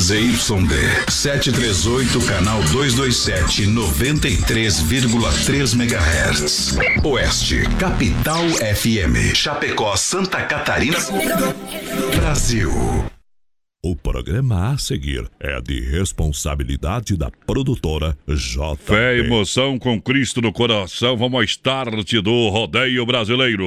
ZYD 738, canal 227, 93,3 MHz. Oeste, Capital FM. Chapecó, Santa Catarina. Brasil. O programa a seguir é de responsabilidade da produtora J. Fé e emoção com Cristo no coração. Vamos ao start do rodeio brasileiro.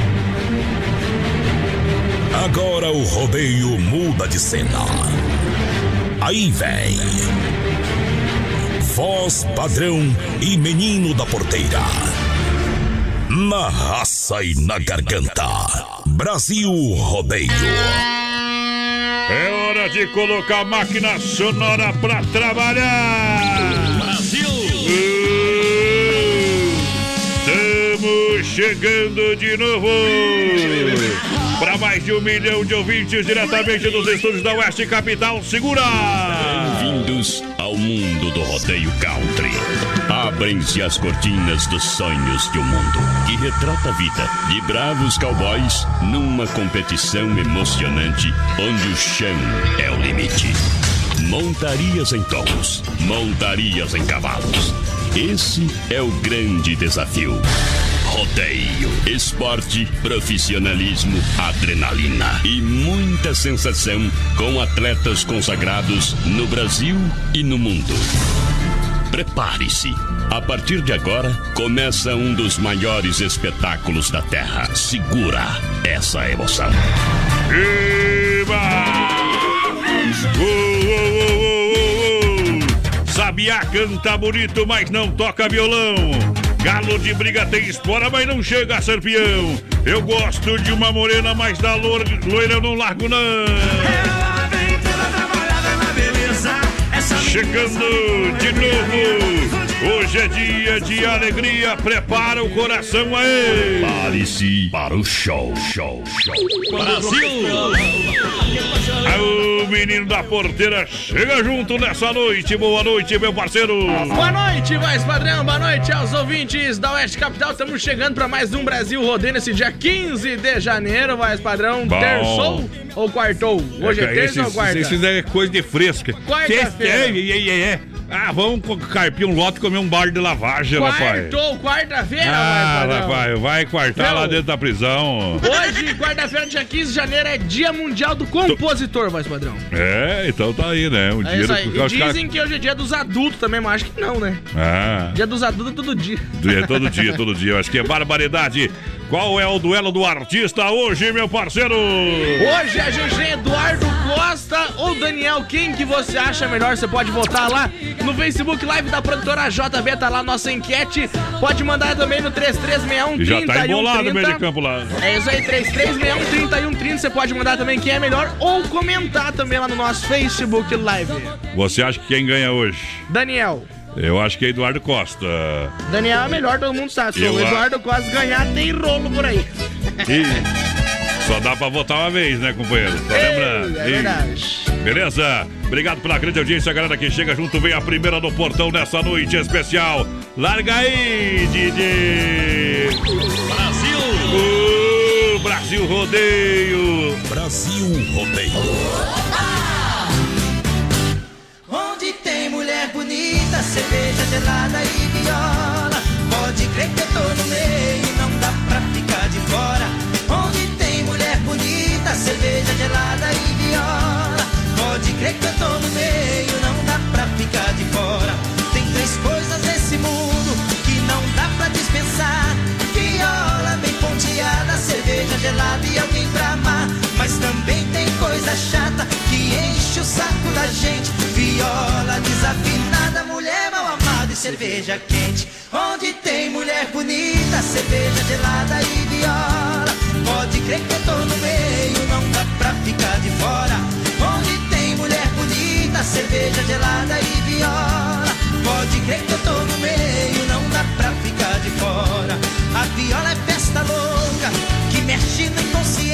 Agora o rodeio muda de cena. Aí vem. Voz padrão e menino da porteira. Na raça e na garganta. Brasil Rodeio. É hora de colocar a máquina sonora pra trabalhar! Brasil! Estamos chegando de novo! Para mais de um milhão de ouvintes diretamente dos estúdios da Oeste Capital, segura! Bem-vindos ao mundo do rodeio country. Abrem-se as cortinas dos sonhos de um mundo que retrata a vida de bravos cowboys numa competição emocionante onde o chão é o limite. Montarias em touros, montarias em cavalos. Esse é o grande desafio. Rodeio, esporte, profissionalismo, adrenalina e muita sensação com atletas consagrados no Brasil e no mundo. Prepare-se. A partir de agora, começa um dos maiores espetáculos da Terra. Segura essa emoção. Eba! Uh, uh, uh. Sabiá canta bonito, mas não toca violão. Galo de briga tem espora, mas não chega a ser peão. Eu gosto de uma morena, mas da loira, loira eu não largo não. Chegando de novo. Hoje é dia de alegria. Prepara o coração aí. Prepare-se para o show, show, show. Brasil! Aí, o menino da porteira chega junto nessa noite. Boa noite, meu parceiro. Boa noite, voz padrão. Boa noite aos ouvintes da Oeste Capital. Estamos chegando para mais um Brasil Rodeio nesse dia 15 de janeiro, voz padrão. Bom. Terçou ou quartou? Hoje é, terça Esses- ou quarta? Isso é coisa de fresca. Quarta-feira. É, é, é, é. Ah, vamos carpir um lote e comer um bar de lavagem, rapaz. Quartou, quarta-feira, Ah, rapaz, vai quartar lá dentro da prisão. Hoje, quarta-feira, dia 15 de janeiro, é Dia Mundial do Compositor, voz padrão. É, então tá aí, né? Um É dia isso aí. E dizem que hoje é dia dos adultos também, mas acho que não, né? Ah, Dia dos adultos é todo dia. é todo dia, todo dia. Eu acho que é barbaridade. Qual é o duelo do artista hoje, meu parceiro? Hoje a gente tem Eduardo Costa ou Daniel. Quem que você acha melhor? Você pode votar lá no Facebook Live da produtora JB. Tá lá nossa enquete. Pode mandar também no 3361 Já tá embolado no meio de 3130. campo lá. É isso aí, 3361 3130. Você pode mandar também quem é melhor ou comentar também lá no nosso Facebook Live. Você acha que quem ganha hoje? Daniel. Eu acho que é Eduardo Costa. Daniel é melhor, todo mundo sabe. Se o a- Eduardo Costa ganhar, tem rolo por aí. E só dá pra votar uma vez, né, companheiro? Só Ei, lembrando. é E- verdade. Beleza? Obrigado pela grande audiência, galera que chega junto. Vem a primeira do portão nessa noite especial. Larga aí, Didi! Brasil! Uh, Brasil Rodeio! Brasil Rodeio. Bonita, cerveja gelada e viola. Pode crer que eu tô no meio, não dá pra ficar de fora. Onde tem mulher bonita, cerveja gelada e viola. Pode crer que eu tô no meio, não dá pra ficar de fora. Tem três coisas nesse mundo que não dá pra dispensar: viola bem ponteada, cerveja gelada e alguém pra amar. Mas também coisa chata que enche o saco da gente. Viola desafinada, mulher mal amada e cerveja quente. Onde tem mulher bonita, cerveja gelada e viola. Pode crer que eu tô no meio, não dá pra ficar de fora. Onde tem mulher bonita, cerveja gelada e viola. Pode crer que eu tô no meio, não dá pra ficar de fora. A viola é festa louca, que mexe no inconsciente,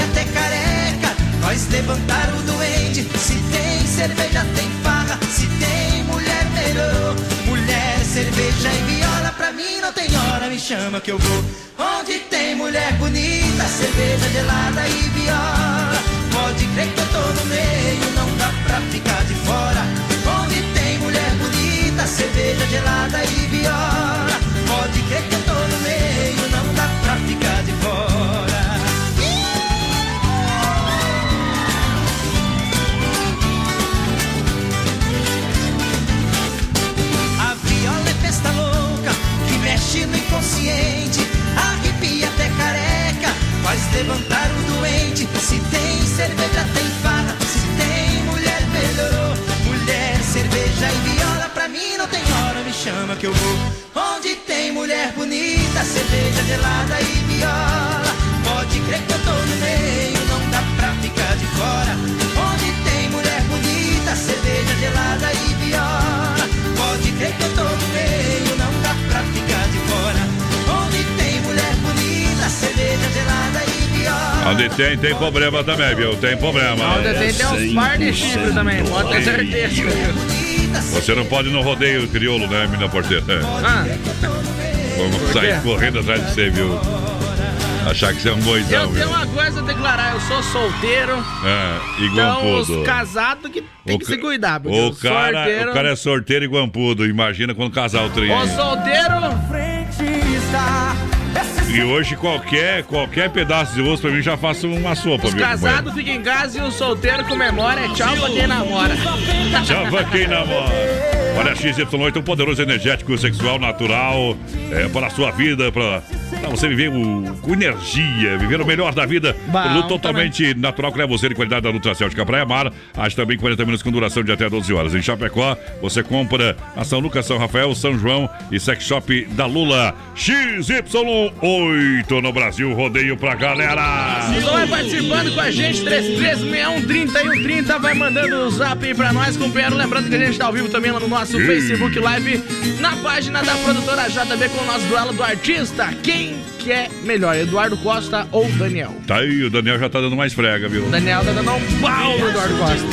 até careca. Nós levantar o doente, se tem cerveja tem farra, se tem mulher melhorou. Mulher, cerveja e viola, pra mim não tem hora, me chama que eu vou. Onde tem mulher bonita, cerveja gelada e viola. Pode crer que eu tô no meio, não dá pra ficar de fora. Onde tem mulher bonita, cerveja gelada e viola. Inconsciente, arrepia até careca, faz levantar o doente. Se tem cerveja, tem farra, se tem mulher, melhorou. Mulher, cerveja e viola, pra mim não tem hora, me chama que eu vou. Onde tem mulher bonita, cerveja gelada e viola, Onde tem, tem problema também, viu? Tem problema. Onde tem, tem uns par de chifre também, pode ter certeza. Você não pode ir no rodeio crioulo, né, mina porteira? Ah, Vamos sair correndo atrás de você, viu? Achar que você é um boizão, eu viu? tenho uma coisa a declarar, eu sou solteiro, É, e então guampudo. os casados que tem que ca- se cuidar, porque o o cara, solteiro... o cara é sorteiro e guampudo. Imagina quando casar o trem. O solteiro... E hoje qualquer, qualquer pedaço de osso pra mim já faço uma sopa, Os viu? casados ficam em casa e o solteiro comemora, é tchau pra quem namora. Tchau pra quem namora. Olha, XY8 é um poderoso energético sexual natural é, para a sua vida, para pra você viver o- com energia, viver o melhor da vida. Bom, Produto totalmente natural que leva você de qualidade da Nutracêutica Praia Mar. Age também 40 minutos com duração de até 12 horas. Em Chapecó, você compra na São Lucas, São Rafael, São João e Sex Shop da Lula. XY8 no Brasil, rodeio pra galera. Então vai participando com a gente, 3361-3130, vai mandando o zap aí pra nós, companheiro. Lembrando que a gente tá ao vivo também lá no nosso Ih. Facebook Live, na página da produtora JB com o nosso duelo do artista. Quem you. Que é melhor, Eduardo Costa ou Daniel? Tá aí, o Daniel já tá dando mais frega, viu? O Daniel tá dando um pau no Eduardo Costa.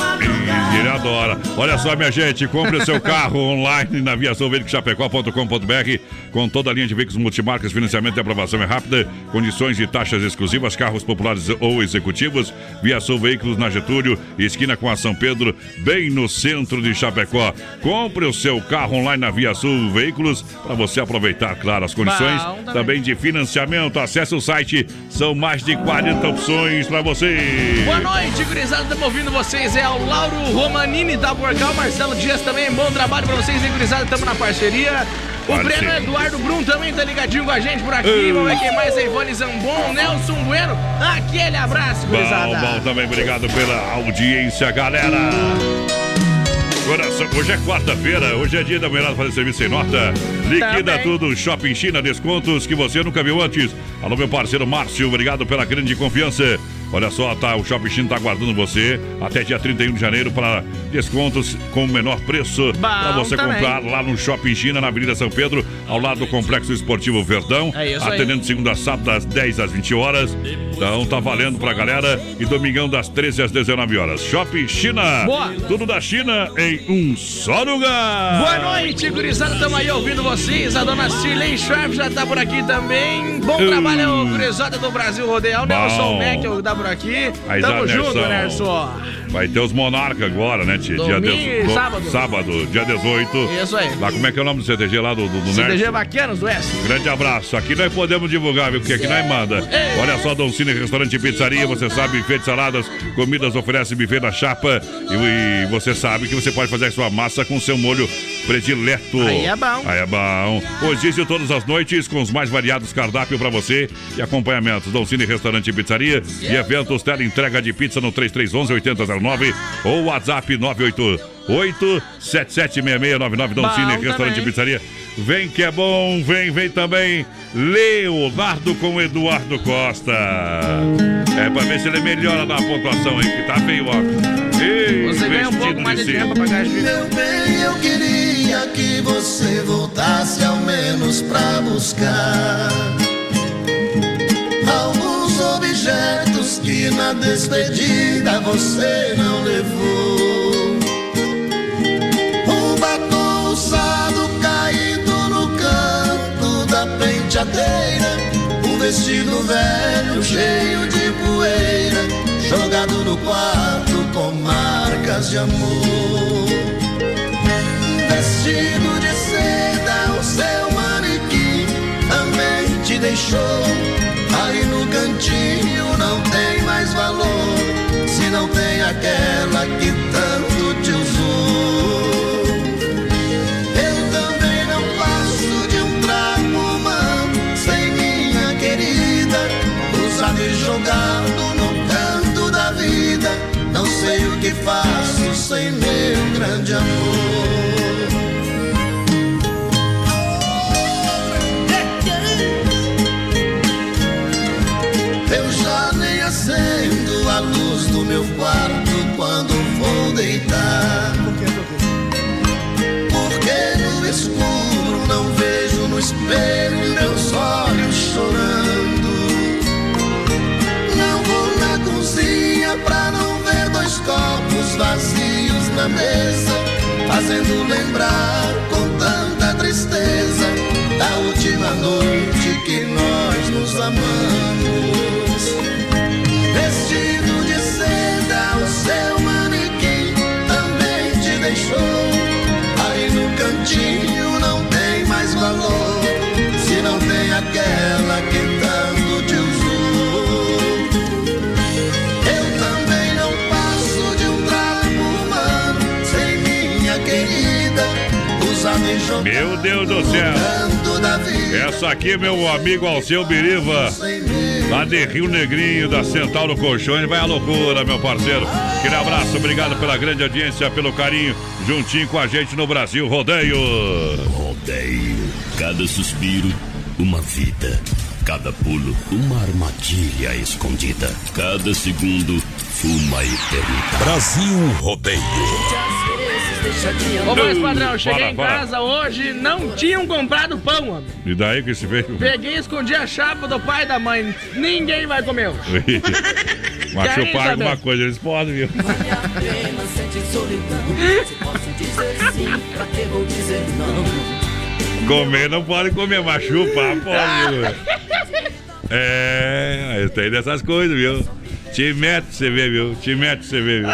E Ele adora. Olha só, minha gente, compre o seu carro online na viaçãoveicochapecó.com.br com toda a linha de veículos multimarcas, financiamento e aprovação é rápida, condições e taxas exclusivas, carros populares ou executivos, Viação Veículos na Getúlio, esquina com a São Pedro, bem no centro de Chapecó. Compre o seu carro online na Via Sul Veículos para você aproveitar, claro, as condições Bom, também. também de financiamento. Acesse o site, são mais de 40 opções para você. Boa noite, gurizada, estamos ouvindo vocês. É o Lauro Romanini da Borgal, Marcelo Dias também. Bom trabalho pra vocês, hein, gurizada? Estamos na parceria. O. Breno Eduardo Brum também tá ligadinho com a gente por aqui. Vamos ver quem mais é Ivone Zambon, Nelson Bueno. Aquele abraço, Bom, gurizada. bom também, obrigado pela audiência, galera. Coração, hoje é quarta-feira, hoje é dia da mulherada fazer serviço sem nota. Liquida Também. tudo, Shopping China, descontos que você nunca viu antes. Alô, meu parceiro Márcio, obrigado pela grande confiança. Olha só, tá, o Shopping China tá aguardando você até dia 31 de janeiro para descontos com o menor preço. Para você também. comprar lá no Shopping China, na Avenida São Pedro, ao lado do Complexo Esportivo Verdão. É isso aí. atendendo de segunda a sábado, das 10 às 20 horas. Então tá valendo pra galera. E domingão, das 13 às 19 horas. Shopping China. Boa. Tudo da China em um só lugar. Boa noite, gurizada. Estamos aí ouvindo vocês. A dona Cirlei Sharp já tá por aqui também. Bom Hum. trabalho, gurizada do Brasil Rodeio. O Nelson. Mac que tá por aqui. Aí, Tamo junto. Nerson. Vai ter os Monarca agora, né, tia? Domingo dezo- sábado. Sábado, dia 18. Isso aí. Lá, como é que é o nome do CTG lá do, do, do? CDG Vaquianos do Oeste. Grande abraço. Aqui nós podemos divulgar, viu? Porque aqui nós manda. Olha só, Dom Cine Restaurante e Pizzaria. Você sabe, buffet de saladas, comidas oferece buffet na chapa. E, e você sabe que você pode fazer a sua massa com seu molho predileto. Aí é bom. Aí é bom. Rodízio todas as noites com os mais variados cardápios para você e acompanhamentos. Dom Cine Restaurante e Pizzaria e eventos tela entrega de pizza no 3311 8009 ou WhatsApp 988 776699 Dom Cine Restaurante também. e Pizzaria. Vem que é bom, vem, vem também Leonardo com Eduardo Costa. É pra ver se ele melhora na pontuação aí, que tá feio, ó. Ei, Você vem ganha vestido mais de de tempo pra. Meu bem, eu queria que você voltasse ao menos pra buscar objetos que na despedida você não levou. Um batom usado caído no canto da penteadeira, um vestido velho cheio de poeira, jogado no quarto com marcas de amor. Vestido de seda, o seu manequim também te deixou. Aí no cantinho não tem mais valor, se não tem aquela que tanto fazendo lembrar com tanta tristeza da última noite que nós nos amamos. Meu Deus do céu. Essa aqui, meu amigo Alceu Biriva. Lá de Rio Negrinho, da Central do Colchões, vai à loucura, meu parceiro. Aquele abraço, obrigado pela grande audiência, pelo carinho, juntinho com a gente no Brasil Rodeio. Rodeio. Cada suspiro, uma vida. Cada pulo, uma armadilha escondida. Cada segundo, uma eternidade. Brasil Rodeio. Ô, voz padrão, cheguei Fala, em fala. casa hoje, não tinham comprado pão, homem. E daí que se fez? Peguei e escondi a chapa do pai e da mãe. Ninguém vai comer hoje. Mas Querem chupar alguma coisa, eles podem, viu? Comer não pode comer, mas chupar pode, viu? É, tem dessas coisas, viu? Te mete, você vê, viu? Te mete, você vê, viu?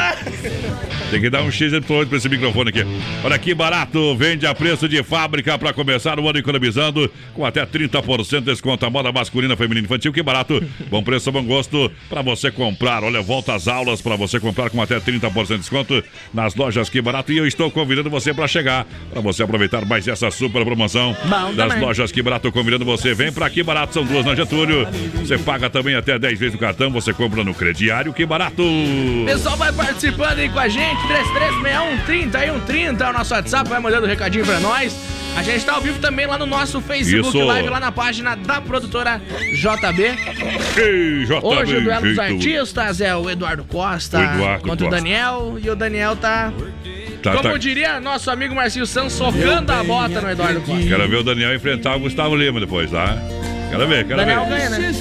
Tem que dar um X pra esse microfone aqui. Olha que barato, vende a preço de fábrica para começar o ano economizando com até 30% de desconto a moda masculina, feminina e infantil. Que barato, bom preço, bom gosto para você comprar. Olha, volta às aulas para você comprar com até 30% de desconto nas lojas Que Barato. E eu estou convidando você para chegar, para você aproveitar mais essa super promoção Bom das também. lojas Que Barato. Convidando você, vem para Que Barato, são duas na Getúlio. Você paga também até 10 vezes no cartão, você compra no crediário Que Barato. Pessoal vai participando aí com a gente, 3361 30 é o nosso WhatsApp, vai mandando um recadinho pra nós. A gente tá ao vivo também lá no nosso Facebook Isso. Live, lá na página da produtora JB. Ei, JB, Hoje o duelo dos artistas é o Eduardo Costa O Eduardo contra o Costa. Daniel. E o Daniel tá, Tá, como tá. diria nosso amigo Marcinho Santos, socando a bota no Eduardo Costa. Quero ver o Daniel enfrentar o Gustavo Lima depois, tá? Quero ver, quero Daniel ver. ganha, né?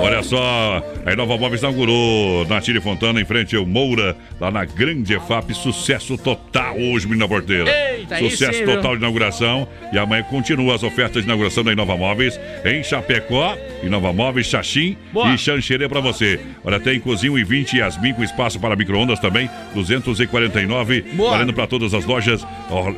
Olha só, a Inova Móveis inaugurou na Tire Fontana, em frente ao Moura, lá na Grande EFAP. Sucesso total hoje, menina porteira. Eita, Sucesso sim, total de inauguração. E amanhã continua as ofertas de inauguração da Inova Móveis em Chapecó, Inova Móveis, Xaxim Boa. e Xanxerê pra você. Olha, tem cozinho e 20 Yasmin com espaço para micro-ondas também, 249. Boa. Valendo para todas as lojas.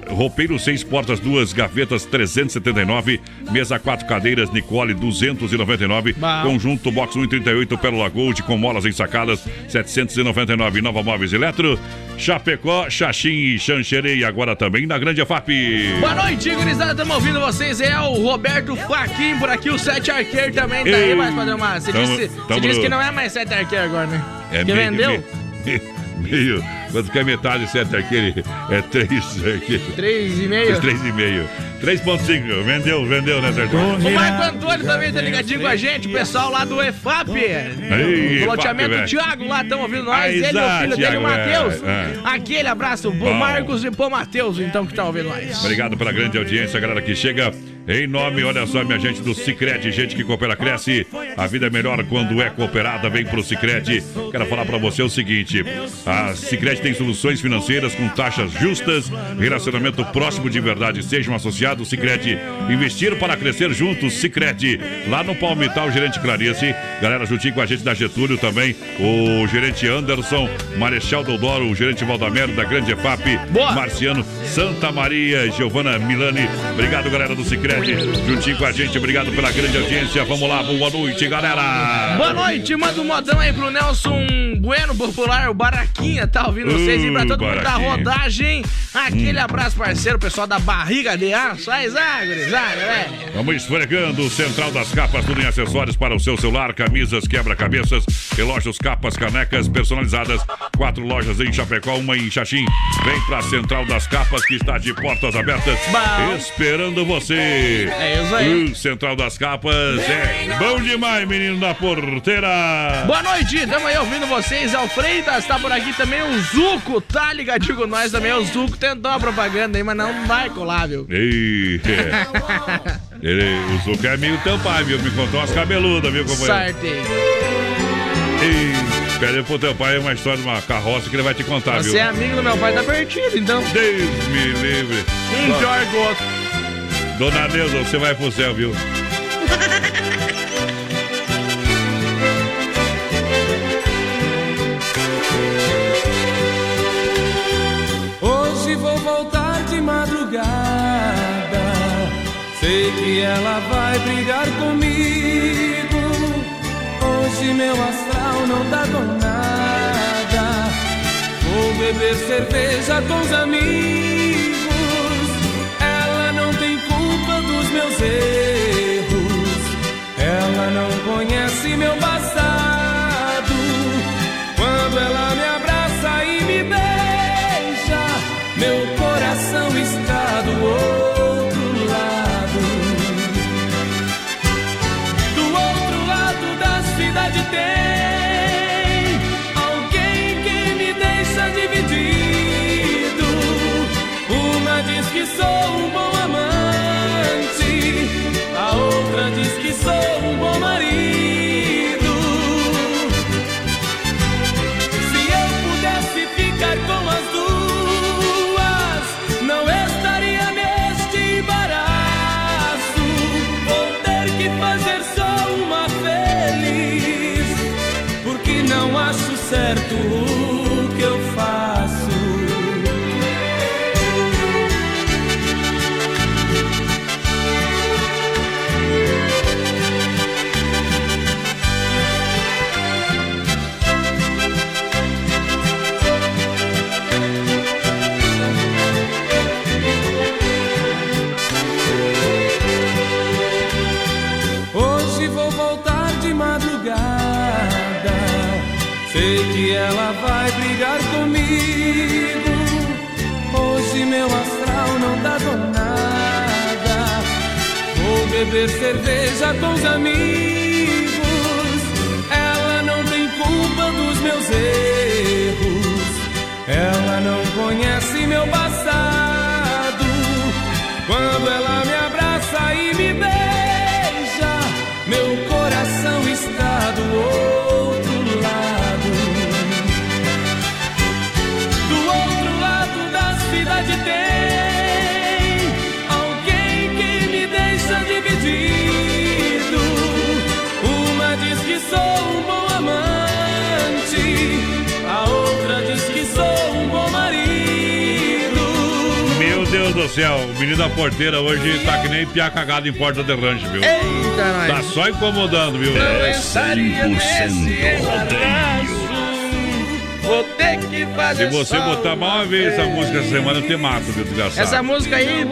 Roupeiro, seis portas, duas gavetas, 379. Mesa, quatro cadeiras, Nicole, 299. Bom. Conjunto Box 138, Pérola Gold, com molas ensacadas, 799. Nova Móveis Eletro, Chapecó, Xaxim e Xanxerê. E agora também na Grande EFAP. Boa noite, gurizada, estamos ouvindo vocês. É o Roberto Faquin por aqui, o Sete Arqueiro também tá aí, Ei, mas padrão Márcio. Você tamo- disse, você tamo disse no- que não é mais Sete Arqueiro agora, né? É que meio, vendeu? Meio, meio, Quanto que é metade certo aquele? É três. Aqui. Três e meio. Três e meio. 3.5. Vendeu, vendeu, né, Sertão? O Marco Antônio também tá ligadinho com a gente, o pessoal lá do EFAP. Ei, o loteamento EFAP, Thiago lá estão ouvindo nós. Ah, Ele e o filho dele, o Matheus. é, é. Aquele abraço, pro Bom. Marcos e pro Matheus, então, que tá ouvindo nós. Obrigado pela grande audiência, galera que chega em nome, olha só, minha gente do Cicred, gente que coopera cresce. A vida é melhor quando é cooperada, vem pro Cicred. Quero falar pra você o seguinte: a Cicred tem soluções financeiras com taxas justas, relacionamento próximo de verdade. Seja um associado Cicred. Investir para crescer juntos, Cicred. Lá no Palmital, o gerente Clarice. Galera, juntinho com a gente da Getúlio também. O gerente Anderson, Marechal Deodoro, o gerente Valdamero da Grande EFAP. Boa. Marciano, Santa Maria, Giovana Milani. Obrigado, galera do Cicred. Juntinho com a gente, obrigado pela grande audiência. Vamos lá, boa noite, galera. Boa noite, manda um modão aí pro Nelson Bueno Popular, o Baraquinha, tá ouvindo vocês e pra todo mundo da Baraquinha. rodagem. Aquele abraço, parceiro, pessoal da Barriga de Aço. Aí, Zagre, Zagre, velho. Vamos esfregando Central das Capas, tudo em acessórios para o seu celular, camisas, quebra-cabeças, relógios, capas, canecas personalizadas. Quatro lojas em Chapecó, uma em Xaxim. Vem pra Central das Capas que está de portas abertas, Bom. esperando você. É isso aí. Uh, Central das Capas é bom demais, menino da porteira. Boa noite, tamo aí ouvindo vocês. É o Freitas, tá por aqui também. O Zuco, tá ligadinho com nós também. O Zuco tentou a propaganda aí, mas não vai colar, viu? Ele, o Zuco é amigo do teu pai, viu? Me contou umas cabeludas, viu, companheiro? Sartei. Ei, pede pro teu pai uma história de uma carroça que ele vai te contar, Você viu? é amigo do meu pai, tá perdido, então. Deus me livre. Um pior que o outro. Dona Neuza, você vai pro céu, viu? Hoje vou voltar de madrugada. Sei que ela vai brigar comigo. Hoje meu astral não tá com nada. Vou beber cerveja com os amigos. Meus erros. Ela não conhece meu passado. Quando ela me abraça e me beija, meu coração está do outro lado. Do outro lado da cidade tem beber cerveja com os amigos. Do céu, o menino da porteira hoje tá que nem piá cagado em porta de rancho, viu? Eita, nós. Tá só incomodando, viu? Estaria 100% nesse rodeio. Vou ter que fazer Se você botar mal uma vez essa música essa semana, eu te mato, viu, desgraçado. Essa música aí,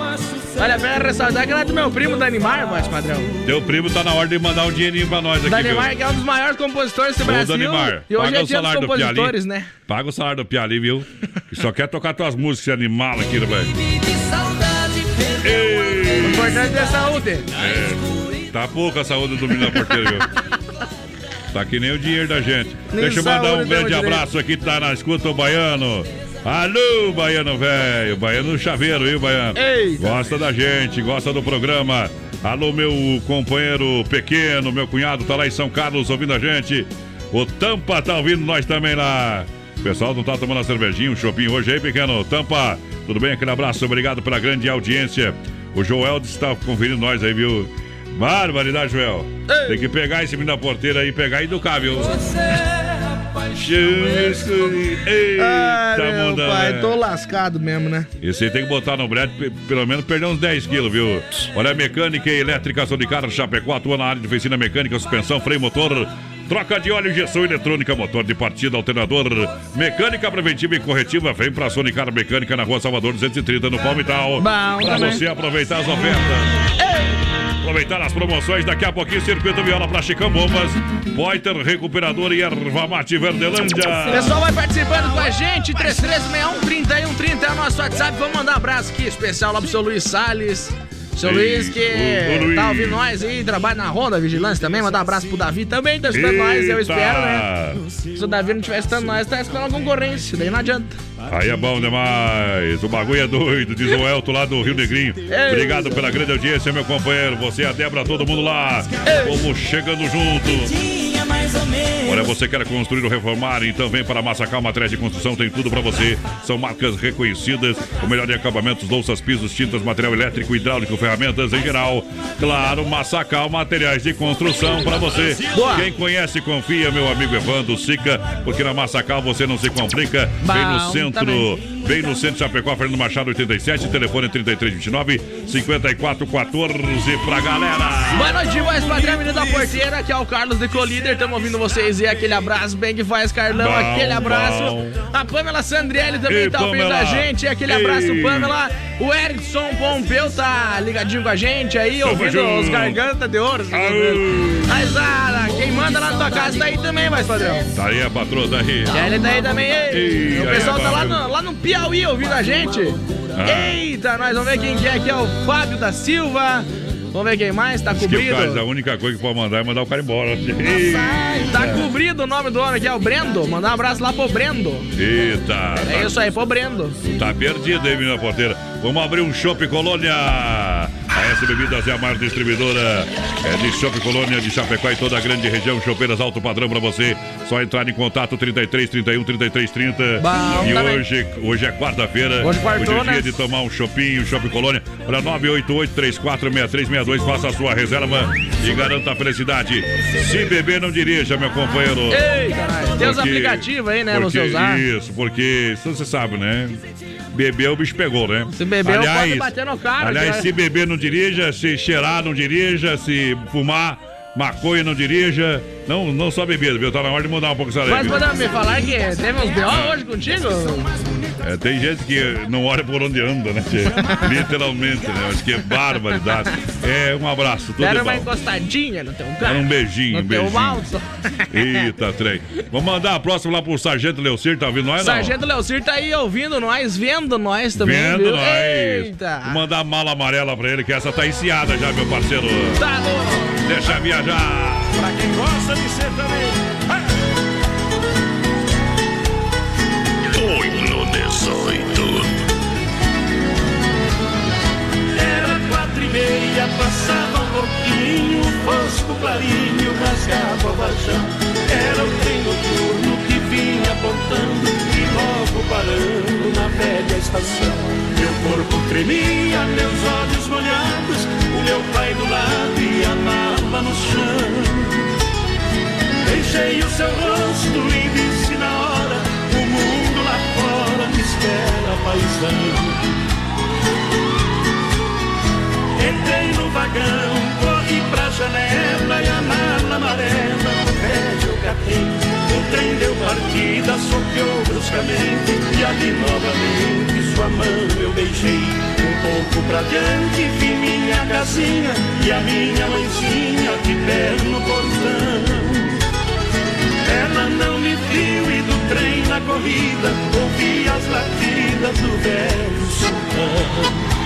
vale a pena ressaltar que ela é do meu primo Danimar, voz padrão. Teu primo tá na hora de mandar um dinheirinho pra nós aqui, Danimar, viu? que é um dos maiores compositores do Ô, Brasil. Danimar, e hoje paga é o dia dos salário do Piali. compositores, né? Paga o salário do Piali, viu? Que só quer tocar tuas músicas, esse animal aqui, né, velho? O importante é saúde. É, tá pouco a saúde do menino viu? Tá que nem o dinheiro da gente. Nem Deixa eu mandar um temos grande direito. abraço aqui, tá na escuta o Baiano. Alô, Baiano velho. Baiano chaveiro, viu, Baiano? Eita. Gosta da gente, gosta do programa. Alô, meu companheiro pequeno, meu cunhado tá lá em São Carlos ouvindo a gente. O Tampa tá ouvindo nós também lá. O pessoal não tá tomando a cervejinha, um chopinho hoje aí, pequeno. Tampa, tudo bem? Aquele abraço, obrigado pela grande audiência. O Joel está conferindo nós aí, viu? Barbaridade, Joel. Tem que pegar esse menino da porteira aí, pegar e educar, viu? Eita, Ai, meu pai, né? tô lascado mesmo, né? Esse aí tem que botar no brete, pe- pelo menos perder uns 10 quilos, viu? Olha, mecânica e elétrica, são de carro, Chapecó, atua na área de oficina mecânica, suspensão, freio motor, troca de óleo, injeção eletrônica, motor de partida, alternador, mecânica preventiva e corretiva, vem pra Sonicar Mecânica na rua Salvador 230, no Palmital. Bom, Pra também. você aproveitar as ofertas. Aproveitar as promoções, daqui a pouquinho, Circuito Viola pra Chicão Bombas, Poiter, Recuperador e Erva Mate Verdelândia. Pessoal vai participando com a gente, 3361-3130 é o nosso WhatsApp. Vamos mandar um abraço aqui especial lá pro seu Luiz Salles. Seu Ei, Luiz que Luiz. tá ouvindo nós aí, trabalha na Ronda Vigilância também. Mandar um abraço pro Davi também, tá escutando nós, eu espero, né? Se o Davi não estiver escutando nós, tá escutando a concorrência, daí não adianta. Aí é bom demais. O bagulho é doido, diz o Elton lá do Rio Negrinho. Obrigado pela grande audiência, meu companheiro. Você, a Débora, todo mundo lá. Vamos chegando junto. Olha, você quer construir ou reformar? Então vem para Massacal Materiais de Construção, tem tudo para você. São marcas reconhecidas, o melhor em acabamentos, louças, pisos, tintas, material elétrico, hidráulico, ferramentas em geral. Claro, Massacal Materiais de Construção para você. Boa. Quem conhece, confia, meu amigo Evandro Sica, porque na Massacal você não se complica. Vem no Bom, centro, também. Vem no centro de Chapecó, Fernando Machado 87, telefone 3329 5414 pra galera. Boa noite, voz padrão, menino da porteira, que é o Carlos de Colíder. Estamos ouvindo vocês e aquele abraço bem que faz, Carlão. Bom, aquele abraço. bom. A Pamela Sandrielli também Ei, tá ouvindo a gente. Aquele abraço, Ei. Pamela. O Erickson Pompeu tá ligadinho com a gente aí, Tamo ouvindo junto. os gargantas de ouro. Aô. Mas, Ara, quem manda lá na tua casa tá aí também, mais padrão. Tá aí a patroa, tá aí. E ele tá aí também. Ei. O pessoal é tá lá no, lá no Piauí ouvindo a gente. Ah. Eita, nós vamos ver quem que é aqui. É o Fábio da Silva. Vamos ver quem mais. Tá Diz cobrido. a única coisa que pode mandar é mandar o cara embora. Tá cobrido o nome do homem aqui, é o Brendo. Mandar um abraço lá pro Brendo. Eita, É isso aí, pro Brendo. tá perdido aí, menina porteira. Vamos abrir um Shopping Colônia. A S Bebidas é a maior distribuidora é de Shopping Colônia de Chapecó e toda a grande região. Chopeiras alto padrão pra você. Só entrar em contato 33 31 33 30. Bom, e tá bem. hoje, hoje é quarta-feira. Hoje quartou, é dia né? de tomar um shopping, um Shopping Colônia. Para 988 34 6362. Faça a sua reserva e garanta a felicidade. Se beber, não dirija, meu companheiro. Ei, caralho. Tem os aplicativos aí, né, porque- você usar. Isso, porque isso você sabe, né? Beber, o bicho pegou, né? Se beber, aliás, pode bater no cara, Aliás, cara. se beber, não dirija. Se cheirar, não dirija. Se fumar, maconha, não dirija. Não, não só bebida, viu? Tá na hora de mudar um pouco essa lei. Mas viu? podemos me falar que teve uns B.O. hoje contigo? É, tem gente que não olha por onde anda, né? Literalmente, né? Acho que é barbaridade. É, um abraço, tudo de uma bom. encostadinha no teu Era carro. um beijinho, um No teu beijinho. malso. Eita, trem. Vamos mandar a próxima lá pro Sargento Leocir, tá ouvindo nós, não? Sargento Leocir tá aí ouvindo nós, vendo nós também, Vendo viu? nós. Eita. Vou mandar a mala amarela pra ele, que essa tá enfiada já, meu parceiro. Tá louco. Deixa viajar. Pra quem gosta de ser também. Oito dezoito. Era quatro e meia, passava um pouquinho, fosco clarinho, rasgava o vajão. Era o trem noturno que vinha apontando e logo parando na velha estação. Meu corpo tremia, meus olhos molhados, o meu pai do lado e a mala no chão. Beijei o seu rosto e disse espera, paisão. Entrei no vagão, corri pra janela e a mala amarela no velho catei. O trem deu partida soqueou bruscamente e ali novamente sua mão eu beijei. Um pouco pra diante vi minha casinha e a minha mãezinha de pé no portão. Ela não me viu e do trem na corrida ouvi as latidas do velho sultão.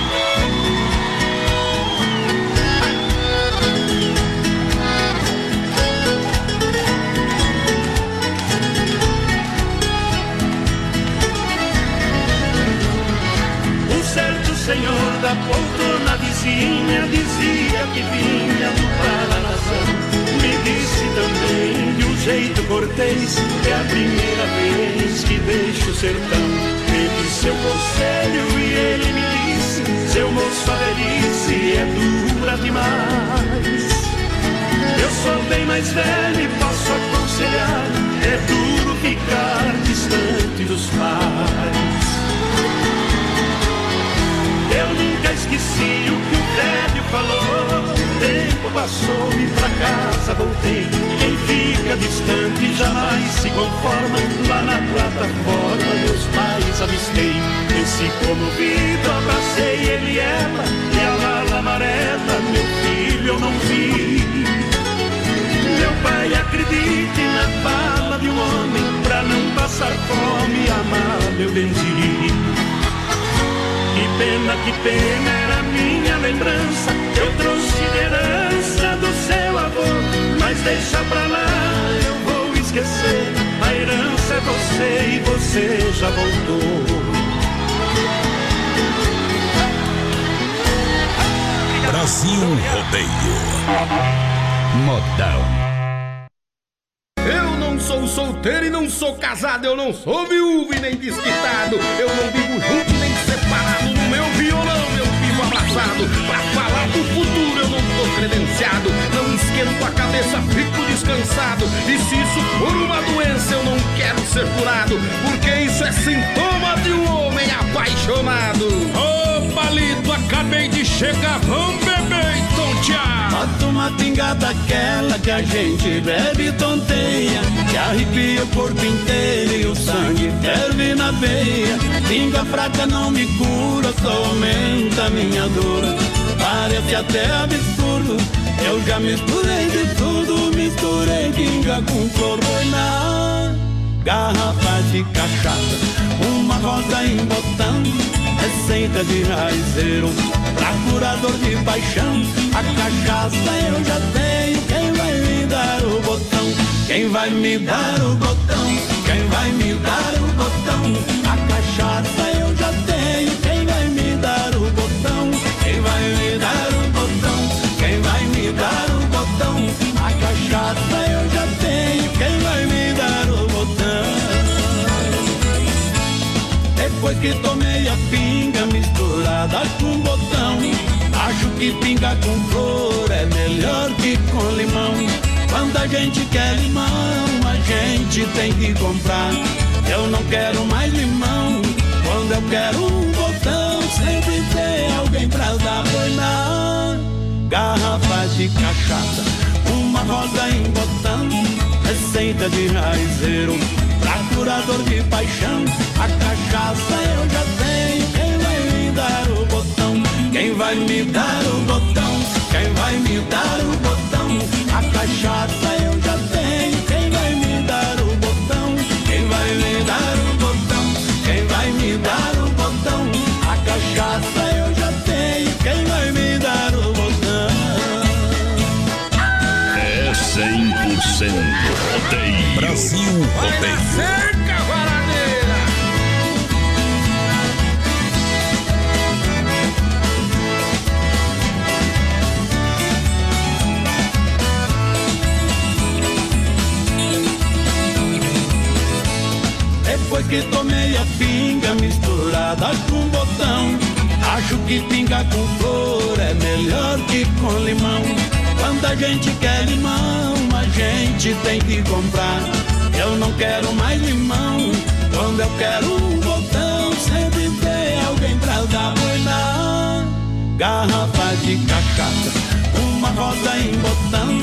senhor da poltrona vizinha dizia que vinha do Paranação. Me disse também de um jeito cortês, é a primeira vez que deixo o sertão. Pedi seu conselho e ele me disse, seu moço a velhice é dura demais. Eu sou bem mais velho e posso aconselhar, é duro ficar distante dos pais. Eu nunca esqueci o que o velho falou. Tempo passou e pra casa voltei. Quem fica distante jamais se conforma. Lá na plataforma meus pais avistei. Desci comovido, abracei ele e ela. E a lala amarela, meu filho, eu não vi. Meu pai, acredite na fala de um homem. Pra não passar fome, amar eu vendi. Pena, que pena era minha lembrança. Eu trouxe de herança do seu avô, mas deixa pra lá, eu vou esquecer. A herança é você e você já voltou. Brasil Rodeio. Modão. Eu não sou solteiro e não sou casado, eu não sou viúvo e nem desquitado, eu não vivo junto nem meu violão eu vivo abraçado, pra falar do credenciado, não esquento a cabeça, fico descansado, e se isso for uma doença eu não quero ser curado, porque isso é sintoma de um homem apaixonado. Ô palito, acabei de chegar, vamos beber e tontear. Bota uma pingada aquela que a gente bebe e tonteia Que arrepia o corpo inteiro e o sangue ferve na veia. Pinga fraca não me cura, só aumenta a minha dor Parece até absurdo, eu já misturei de tudo Misturei pinga com flor na garrafa de cachaça Uma rosa em botão, receita de raizeiro Pra curador de paixão, a cachaça eu já tenho. Quem vai me dar o botão? Quem vai me dar o botão? Quem vai me dar o botão? A cachaça Depois que tomei a pinga misturada com botão, acho que pinga com flor é melhor que com limão. Quando a gente quer limão, a gente tem que comprar. Eu não quero mais limão, quando eu quero um botão, sempre tem alguém pra dar boi na garrafa de cachaça, uma rosa em botão, receita de raizeiro. Pra curador de paixão, a cachaça eu já tenho. Quem vai me dar o botão? Quem vai me dar o botão? Quem vai me dar o botão? A cachaça Depois que tomei a pinga misturada com botão Acho que pinga com flor é melhor que com limão. Quando a gente quer limão, a gente tem que comprar Eu não quero mais limão Quando eu quero um botão Sempre tem alguém pra dar boi Garrafa de cachaça Uma rosa em botão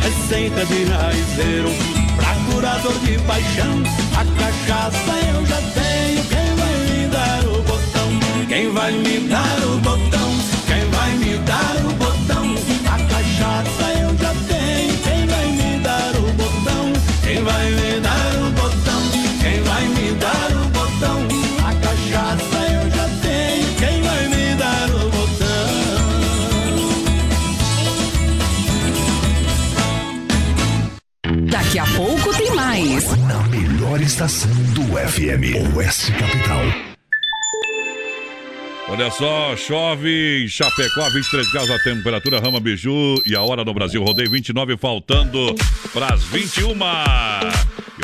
Receita de raizeiro Pra curador de paixão. A cachaça eu já tenho, quem vai me dar o botão? Quem vai me dar o botão? Quem vai me dar o botão? A cachaça eu já tenho, quem vai me dar o botão? Quem vai me estação do FM, Oeste Capital. Olha só, chove em Chapecó, 23 graus a temperatura, Rama Biju e a hora no Brasil. Rodeio 29, faltando para as 21.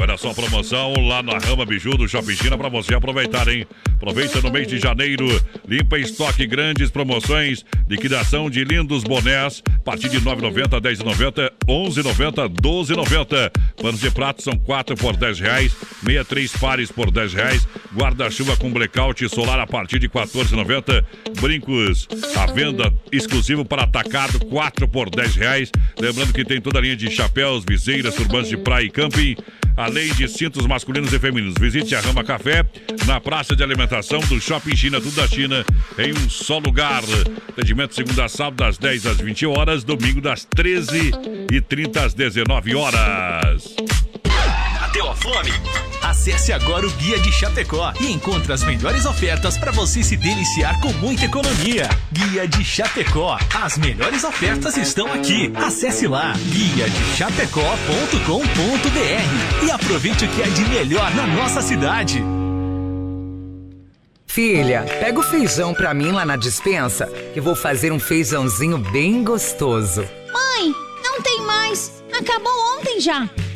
Olha só a promoção lá na Rama Biju do Shopping China para você aproveitar, hein? Aproveita no mês de janeiro, limpa estoque, grandes promoções, liquidação de lindos bonés, a partir de 9,90, 10,90, 11,90, 12,90. Panos de prato são 4 por 10 reais, 63 pares por 10 reais, guarda-chuva com blackout solar a partir de 14,90, brincos à venda exclusivo para atacado, 4 por 10 reais. Lembrando que tem toda a linha de chapéus, viseiras, turbantes de praia e camping além de cintos masculinos e femininos. Visite a Rama Café na praça de alimentação do Shopping China, tudo da China, em um só lugar. Atendimento segunda a sábado, das 10 às 20 horas, domingo das 13 e 30 às 19 horas. Bateu a fome? Acesse agora o Guia de Chapecó e encontre as melhores ofertas para você se deliciar com muita economia. Guia de Chapecó. As melhores ofertas estão aqui. Acesse lá guiadechapecó.com.br e aproveite o que é de melhor na nossa cidade. Filha, pega o feijão pra mim lá na dispensa, que vou fazer um feijãozinho bem gostoso. Mãe, não tem mais. Acabou ontem já.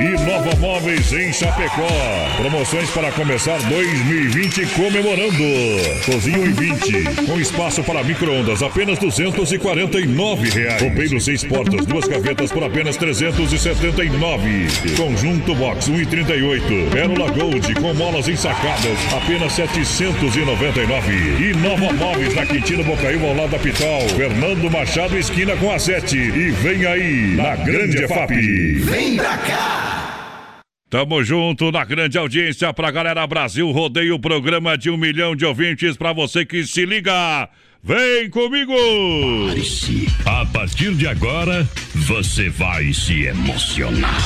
E Nova Móveis em Chapecó. Promoções para começar 2020 comemorando. Cozinha 1,20 com espaço para micro-ondas apenas 249 reais. Roupeiro seis portas, duas gavetas por apenas 379. Conjunto Box 1,38. Pérola Gold com molas ensacadas apenas 799. E Nova Móveis na Quintino Bocaiúva ao lado da Pital. Fernando Machado esquina com a 7. E vem aí na Grande EFAP. Vem pra cá! Tamo junto na grande audiência pra galera Brasil Rodeio, programa de um milhão de ouvintes pra você que se liga. Vem comigo! A partir de agora, você vai se emocionar.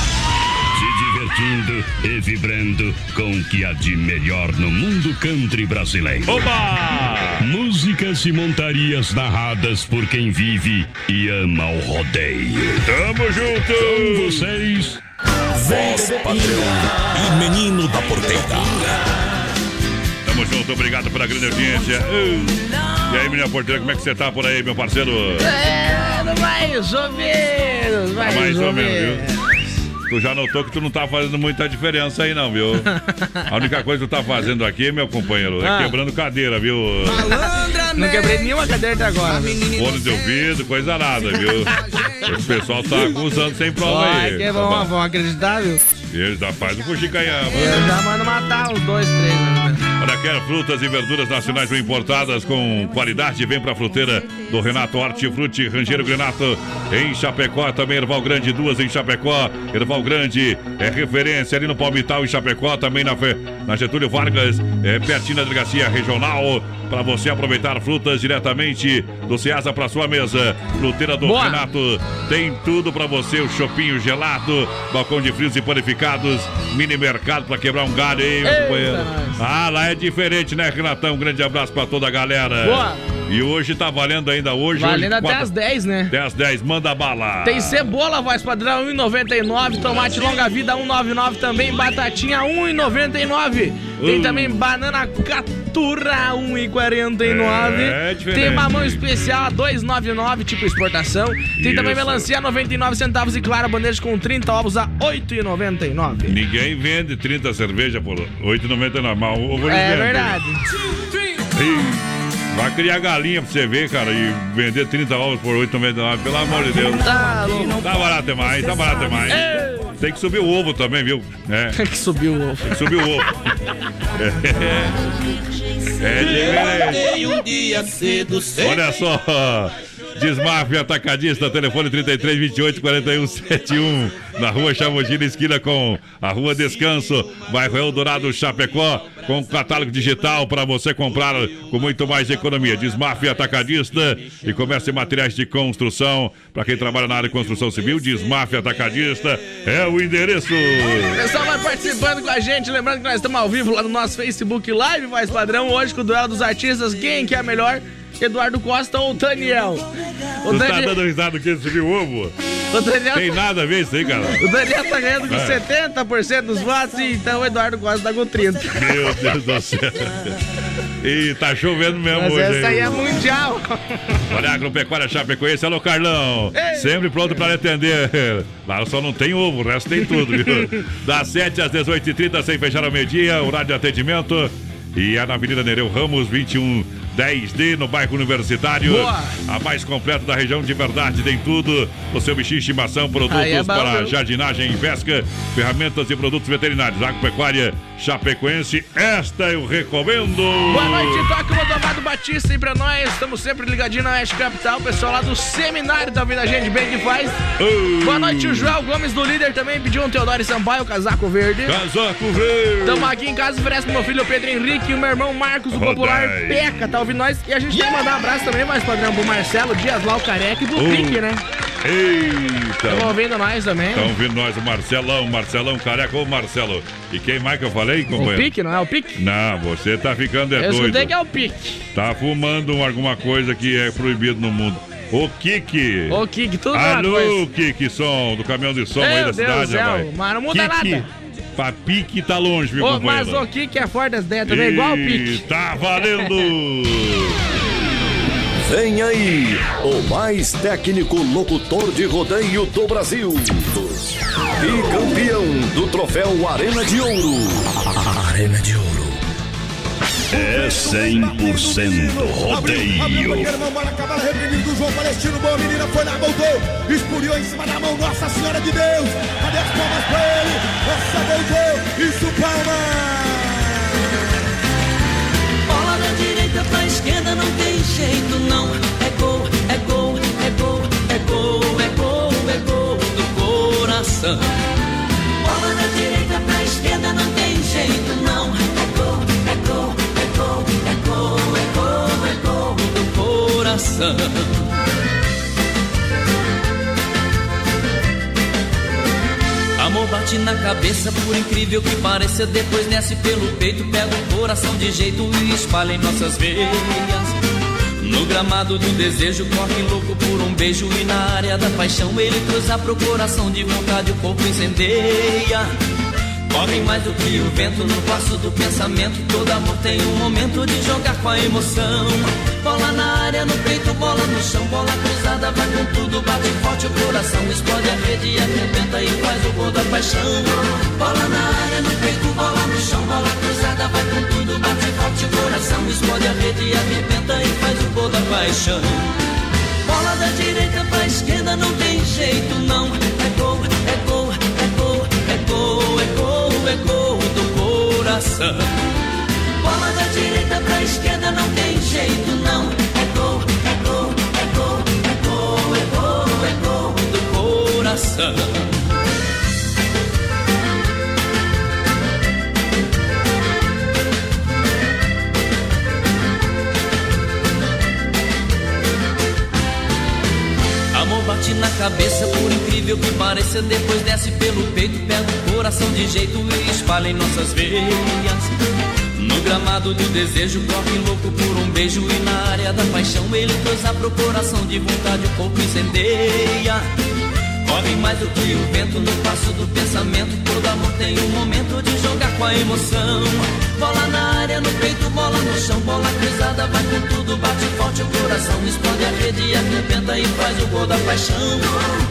Se divertindo e vibrando com o que há de melhor no mundo country brasileiro. Oba! Músicas e montarias narradas por quem vive e ama o rodeio. Tamo junto! Com vocês, Voz padrão e menino da porteira. Tamo junto, obrigado pela grande audiência. E aí, menina porteira, como é que você tá por aí, meu parceiro? É, mais ou menos, mais, Tá mais ou ou menos, menos. viu? Tu já notou que tu não tá fazendo muita diferença aí, não, viu? A única coisa que tu tá fazendo aqui, meu companheiro, é Ah. quebrando cadeira, viu? Não quebrei nenhuma cadeira até agora. Fone de ouvido, coisa nada, viu? O pessoal tá acusando sem prova aí. que vão, vão acreditar, viu? Ele já faz o fuxicanhama. Eu já mando matar uns dois, três. Né? Olha, quer frutas e verduras nacionais ou importadas com qualidade? Vem pra fruteira do Renato Hortifruti, Rangeiro Grenato, em Chapecó. Também Erval Grande, duas em Chapecó. Erval Grande é referência ali no Palmital, em Chapecó. Também na, na Getúlio Vargas, é, pertinho da delegacia regional. Para você aproveitar frutas diretamente do Ceasa para sua mesa. Fruteira do Boa. Renato tem tudo para você: o chopinho gelado, balcão de frios e panificados, mini mercado para quebrar um galho aí, companheiro. Ah, lá é diferente, né, Renatão? Um grande abraço pra toda a galera. Boa. E hoje tá valendo ainda hoje. Valendo hoje, até quatro- as 10, né? Até as 10, manda bala. Tem cebola, voz padrão, 1,99. Tomate longa vida, 1,99 também. Batatinha, 1,99. Tem Uh. também banana caturra, 1,49. É, diferente. Tem mamão especial, 2,99, tipo exportação. Tem também Isso. melancia, 99 centavos. E clara, bandeja com 30 ovos a 8,99. Ninguém vende 30 cerveja por 8,99. Mas eu vou É verdade. Ih, Vai criar galinha pra você ver, cara, e vender 30 ovos por 8,99, pelo amor de Deus. Tá. Tá barato demais, tá barato demais. Tem que subir o ovo também, viu? É. Tem que subir o ovo. Tem que subir o ovo. É, é cedo. Olha só. Desmafia Atacadista, telefone 33 28 41 71, na rua Chamotina, esquina com a rua Descanso, bairro Eldorado Chapecó, com catálogo digital para você comprar com muito mais economia. Desmafia Atacadista e comércio em materiais de construção. Para quem trabalha na área de construção civil, Desmafia Atacadista é o endereço. O pessoal vai participando com a gente, lembrando que nós estamos ao vivo lá no nosso Facebook Live, mais padrão, hoje com o Duelo dos Artistas, quem que é melhor? Eduardo Costa ou Daniel? O Você tá Daniel, dando risada que subiu o ovo? o Daniel, Tem nada a ver isso aí, cara. o Daniel tá ganhando com É. 70% dos votos, então o Eduardo Costa tá com 30%. Meu Deus do céu. E tá chovendo mesmo Mas hoje. essa aí é mundial. Olha, Agropecuária Chapecoense, alô Carlão. Sempre pronto para lhe atender. Lá só não tem ovo, o resto tem tudo, viu? Das 7 às 18h30, sem fechar ao meio-dia, horário de atendimento. E é na Avenida Nereu Ramos, 2110D, no bairro Universitário. Boa. A mais completa da região de verdade, tem tudo. O seu bichinho de estimação, produtos é para jardinagem e pesca, ferramentas e produtos veterinários. Agropecuária Chapecoense, esta eu recomendo. Boa noite, toca o Rodomado Batista aí pra nós. Estamos sempre ligadinhos na Oeste Capital. O pessoal lá do seminário tá ouvindo a gente bem que faz. Boa noite, o João Gomes do Líder também pediu um Teodoro Sampaio, casaco verde. Casaco verde. Tamo aqui em casa, oferece pro meu filho Pedro Henrique e o meu irmão Marcos, o Rodai. popular Peca, tá ouvindo nós. E a gente tem que mandar um abraço também, mais padrão, pro Marcelo Dias o careca e pro Oh. Pique, né? Eita! Estão ouvindo nós também. Estão ouvindo nós, o Marcelão, Marcelão Careca ou Marcelo. E quem mais que eu falei, O companheiro? Pique, não é o Pique? Não, você tá ficando é Eu escutei doido. que é o Pique. Tá fumando alguma coisa que é proibido no mundo. Ô, Kiki! Ô, Kiki, tudo Alô. Kiki, som, do caminhão de som Meu aí da Deus cidade, céu, rapaz. mas não muda Kiki, nada. Pra Pique tá longe, viu, Ô, mas companheiro? o Kiki é forte das ideias também, igual o Pique. Tá valendo! Vem aí, o mais técnico locutor de rodeio do Brasil. E campeão do troféu Arena de Ouro. Arena de Ouro. É 100% rodeio. Irmão, bola acabada, reprimido do João Palestino. Boa menina, foi lá, voltou. Espuriou em cima da mão, Nossa Senhora de Deus. Cadê as palmas pra ele? Nossa, voltou. Isso, palmas. Bola da direita pra esquerda não tem jeito não. É gol, é gol, é gol, é gol, é gol, é gol do coração. Bola da direita pra esquerda não tem jeito não. É coração. Amor bate na cabeça, por incrível que pareça. Depois desce pelo peito, pega o coração de jeito e espalha em nossas veias. No gramado do desejo, corre louco por um beijo. E na área da paixão, ele cruza pro coração de vontade, o corpo incendeia. Corre mais do que o vento no passo do pensamento. Todo amor tem um momento de jogar com a emoção. Bola na área, no peito, bola no chão, bola cruzada, vai com tudo, bate forte o coração, explode a rede e arrebenta e faz o gol da paixão. Bola na área, no peito, bola no chão, bola cruzada, vai com tudo, bate forte o coração, explode a rede e arrebenta e faz o gol da paixão. Bola da direita pra esquerda não tem jeito não, é gol, é gol, é gol, é gol, é gol, é gol do coração. Bola da direita pra esquerda não tem jeito não. Amor bate na cabeça, por incrível que pareça. Depois desce pelo peito, pega o coração de jeito e espalha em nossas veias. No gramado do desejo, corre louco por um beijo. E na área da paixão, ele cruza pro coração de vontade, o corpo incendeia. Corre mais do que o vento no passo do pensamento. Todo amor tem um momento de jogar com a emoção. Bola na área, no peito, bola no chão, bola cruzada, vai com tudo, bate forte o coração, explode a rede arrebenta e faz o gol da paixão.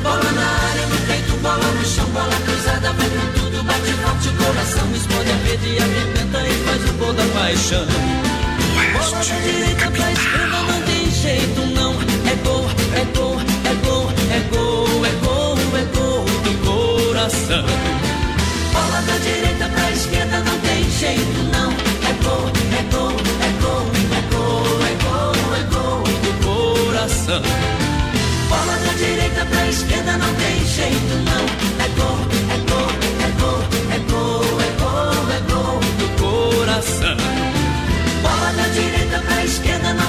Bola na área, no peito, bola no chão, bola cruzada, vai com tudo, bate forte o coração, explode a rede arrebenta e faz o gol da paixão. da direita pra esquerda não tem jeito não. É gol, é gol, coração. Bola da direita pra esquerda não tem jeito não. É gol, é gol, é gol, é gol, é gol, é gol do coração. Bola da direita pra esquerda não tem jeito não. É gol, é gol, é gol, é gol, é gol, é gol do coração. Bola da direita pra esquerda não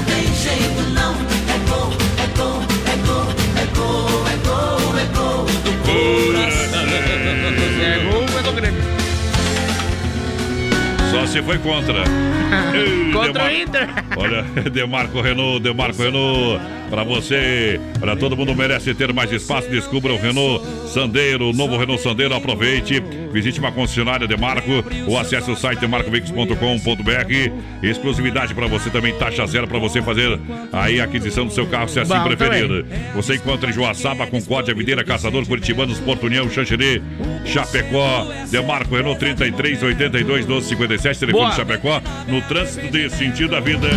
foi contra. Contra o Inter. Olha, Demarco Renault, Demarco Renault, pra você, para todo mundo merece ter mais espaço. Descubra o Renault Sandeiro, o novo Renault Sandeiro. Aproveite, visite uma concessionária Demarco ou acesse o site demarcoveículos.com.br. Exclusividade para você também, taxa zero para você fazer aí a aquisição do seu carro, se assim Bom, preferir. Você encontra em Joaçaba, Concórdia, Videira, Caçador, Curitibanos, Porto União, Xanxerê, Chapecó, Demarco Renault 33 82 12 57, telefone Boa. Chapecó, no trânsito de sentido da vida.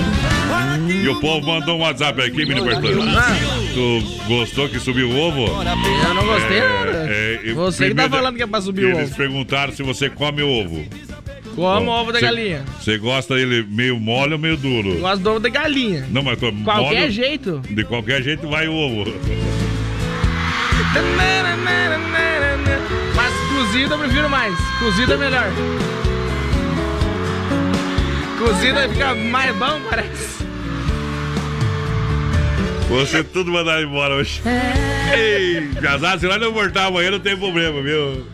E o povo mandou um WhatsApp aqui, menino Bertão. Tu gostou que subiu o ovo? Eu não gostei nada. É, eu- Você que tá primeiro- falando que é pra subir o Eles ovo. perguntaram se você come o ovo. Como o Bom, ovo da você- galinha. Você gosta dele meio mole ou meio duro? Gosto do ovo da galinha. Não, mas tô Qualquer mole- jeito. De qualquer jeito vai o ovo. Mas cozido eu prefiro mais. Cozido é melhor. Cozido aí fica mais bom, parece. Você tudo mandar embora hoje. Ei, casado, se nós não voltar amanhã, não tem problema, viu?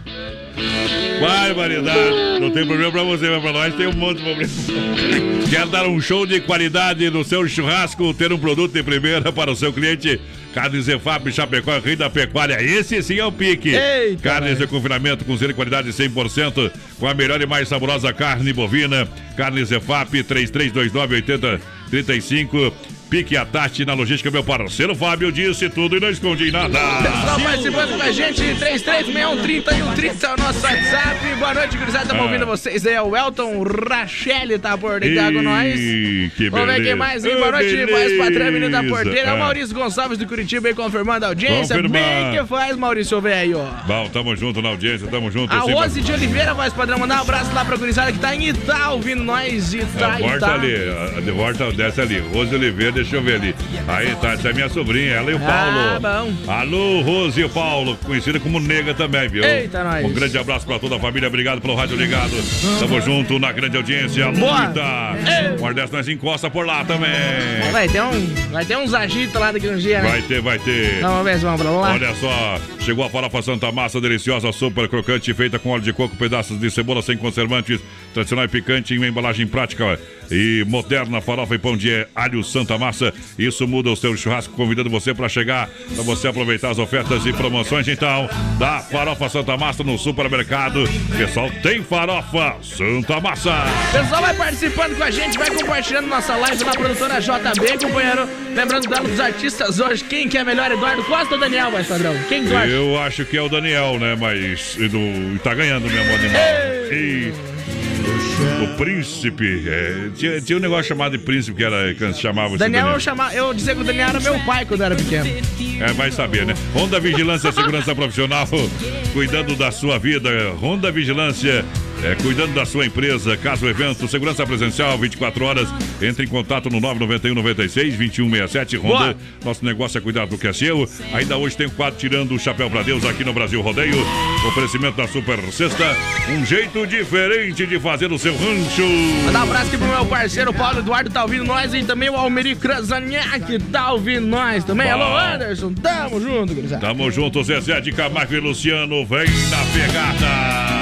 Barbaridade. Não tem problema pra você, mas pra nós tem um monte de problema. Quer dar um show de qualidade no seu churrasco, ter um produto de primeira para o seu cliente? Carnes Efap, Chapecó, Rei da Pecuária. Esse sim é o pique. Eita, Carnes de confinamento com de qualidade 100%, com a melhor e mais saborosa carne bovina. Carnes Efap, 3329-8035. Pique a Tati na logística, meu parceiro Fábio disse tudo e não escondi nada. Pessoal participando com a gente, 336130 e 130 é o nosso WhatsApp. Boa noite, gurizada. Estamos Ah. ouvindo vocês aí. É o Elton Rachelle tá por ligar com nós. Que Vamos ver beleza. quem mais, hein? Boa noite, voz patrão, menino da porteira. É o. Maurício Gonçalves do Curitiba aí confirmando a audiência. Confirmar. Bem que faz, Maurício velho. Bom, tamo junto na audiência, tamo junto. A sempre- Rose de Oliveira, voz padrão, mandar um abraço lá pra gurizada que tá em Itá ouvindo nós. Itá, A volta Itá. ali, volta desce ali. Rose Oliveira, deixa eu ver ali. Aí tá, essa é minha sobrinha, ela e o Ah, Paulo. Alô, Rose e o Paulo, conhecida como Nega também, viu? Eita, nós. Um grande abraço pra toda a família, obrigado pelo rádio ligado. Tamo junto na grande audiência. Alô, Boa. Ita. Ei. Uma dessas nós encosta por lá também. Vai ter, um, vai ter uns agitos lá daqui um dia, né? Vai ter, vai ter. Vamos ver se vamos pra lá. Olha só, chegou a farofa Santa Massa, deliciosa, super crocante, feita com óleo de coco, pedaços de cebola sem conservantes, tradicional e picante em uma embalagem prática e moderna, farofa e pão de alho Santa Massa. Isso muda o seu churrasco, convidando você para chegar, para você aproveitar as ofertas e promoções, então, da farofa Santa Massa no supermercado. Pessoal, tem farofa Santa Massa. Pessoal, vai participando com a gente, vai compartilhando nossa live na produtora JB, companheiro. Lembrando dela dos artistas hoje, quem que é melhor, Eduardo Costa ou Daniel, mais padrão? Quem acha? Eu acho que é o Daniel, né? Mas do, tá ganhando mesmo o animal. E o príncipe. é, tinha, tinha um negócio chamado de príncipe que era que se chamava Daniel, Daniel. eu, chamava, eu dizia que o Daniel era meu pai quando eu era pequeno. É, vai saber, né? Honda Vigilância Segurança Profissional, cuidando da sua vida. Honda Vigilância, é, cuidando da sua empresa. Caso evento, segurança presencial, 24 horas. Entre em contato no 991 96 2167 Honda. Boa. Nosso negócio é cuidar do que é seu. Ainda hoje tem o quadro Tirando o Chapéu pra Deus aqui no Brasil Rodeio. Oferecimento da Super Sexta. Um jeito diferente de fazer o seu rancho. Mandar um abraço aqui pro meu parceiro Paulo Eduardo, tá ouvindo nós, e também o Almeri Krasaniak tá ouvindo nós também. Bom. Alô, Anderson, tamo junto, gurizada. Tamo junto, Zezé de Camargo e Luciano. Vem na pegada.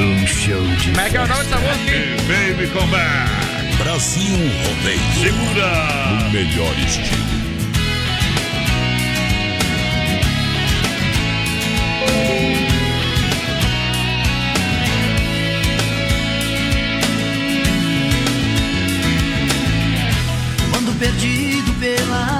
Um show de Como é que é o nome dessa música? hein? Baby Come Back. Brasil Rodeio. Segura. O melhor estilo. Quando perdido pelas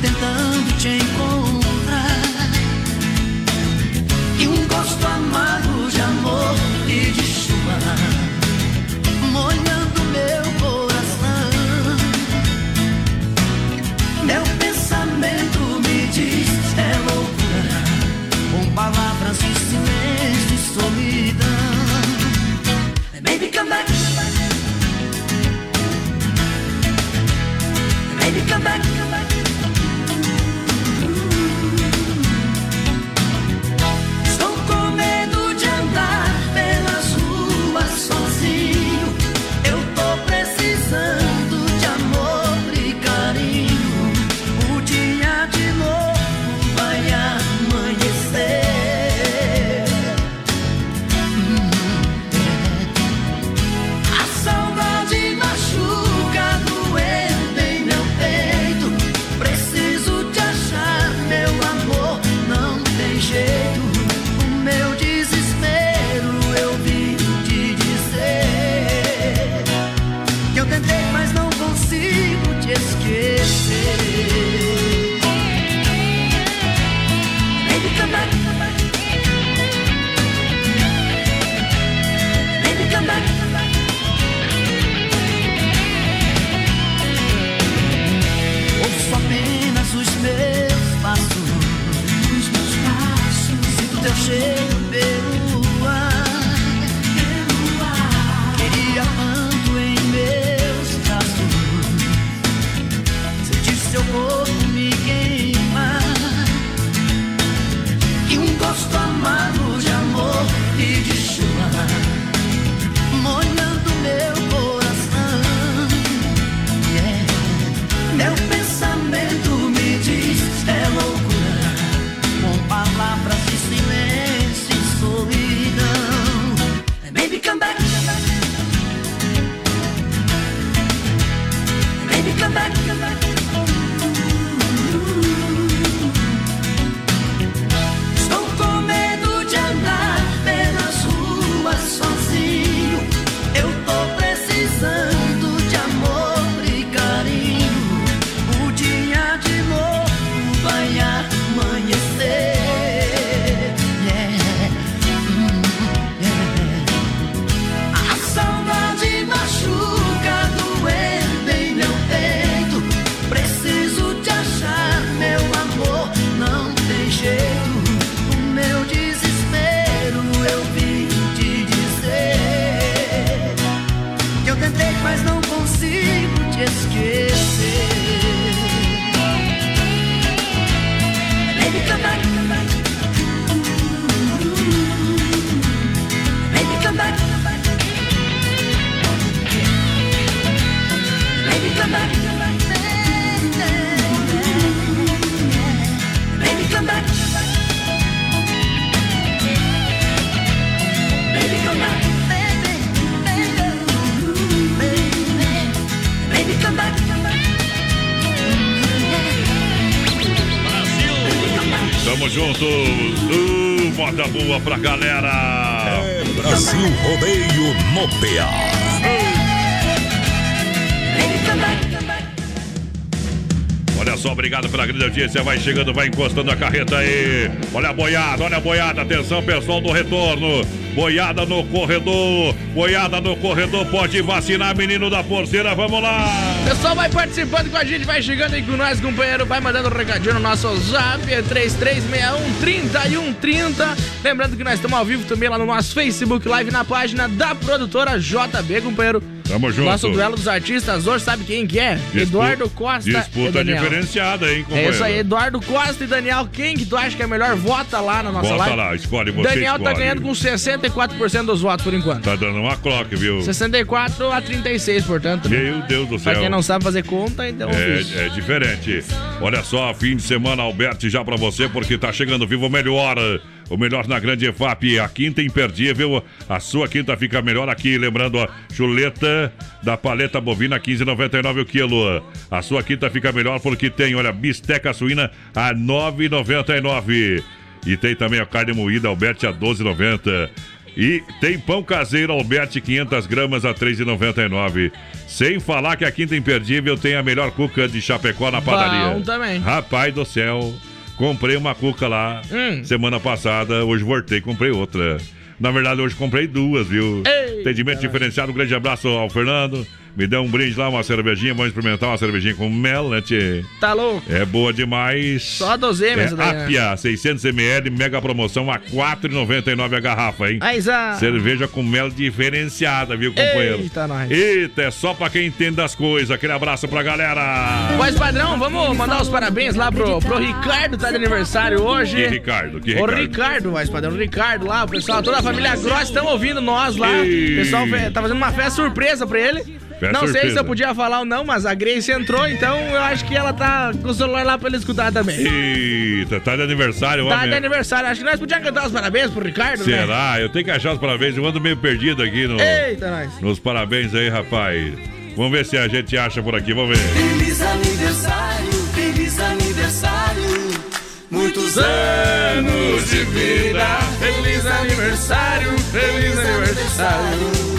tentando te encontrar. E um gosto amargo de amor e de chuva, molhando meu coração. Meu pensamento me diz é loucura, com palavras de silêncio e solidão. Baby, come back. Baby, come back. Audiência. Vai chegando, vai encostando a carreta aí. Olha a boiada, olha a boiada. Atenção, pessoal do retorno. Boiada no corredor. Boiada no corredor. Pode vacinar, menino da porteira. Vamos lá. Pessoal, vai participando com a gente, vai chegando aí com nós, companheiro. Vai mandando um recadinho no nosso zap, é 3361 30 Lembrando que nós estamos ao vivo também lá no nosso Facebook Live, na página da produtora JB, companheiro. Tamo junto. Nosso duelo dos artistas hoje, sabe quem que é? Eduardo Costa Disputa diferenciada, hein, companheiro? É isso aí, Eduardo Costa e Daniel. Quem que tu acha que é melhor? Vota lá na nossa Bota live. lá, escolhe você. Daniel tá escolhe. ganhando com 64% dos votos por enquanto. Tá dando uma clock, viu? 64 a 36, portanto. né? Meu Deus do Pra céu. quem não sabe fazer conta, então. isso. É, é diferente. Olha só, fim de semana, Alberto, já pra você, porque tá chegando vivo melhor. O melhor na grande EFAP, a quinta imperdível. A sua quinta fica melhor aqui. Lembrando, a chuleta da paleta bovina, 15,99 o quilo. A sua quinta fica melhor porque tem, olha, bisteca suína a 9,99. E tem também a carne moída, Alberto, a 12,90. E tem pão caseiro Alberti 500 gramas a 3,99. Sem falar que a quinta imperdível tem a melhor cuca de Chapecó na padaria. Bom também. Rapaz do céu, comprei uma cuca lá Hum. semana passada, hoje voltei, comprei outra. Na verdade, hoje comprei duas, viu? Atendimento diferenciado, um grande abraço ao Fernando. Me deu um brinde lá, uma cervejinha, vamos experimentar uma cervejinha com mel, né, tchê? Tá louco? É boa demais. Só dozena É essa daí. né? Apia, 600ml, mega promoção a R$ 4,99 a garrafa, hein? Aí, Zá. Cerveja com mel diferenciada, viu, companheiro? Eita, nós. Eita, é só pra quem entende das coisas. Aquele abraço pra galera. Voz padrão, vamos mandar os parabéns lá pro, pro Ricardo, tá de aniversário hoje. Que Ricardo? Que O Ricardo? Ricardo, voz padrão, o Ricardo lá, o pessoal, toda a família Gross estão ouvindo nós lá. O pessoal tá fazendo uma festa surpresa pra ele. Festa não sei se eu podia falar ou não, mas a Grace entrou, então eu acho que ela tá com o celular lá pra ele escutar também. Eita, tá de aniversário, Tá homem. de aniversário, acho que nós podíamos cantar os parabéns pro Ricardo, né? Será? Eu tenho que achar os parabéns. Eu ando meio perdido aqui no, Eita, nós. nos parabéns aí, rapaz. Vamos ver se a gente acha por aqui, vamos ver. Feliz aniversário, feliz aniversário. Muitos anos de vida. Feliz aniversário, feliz aniversário.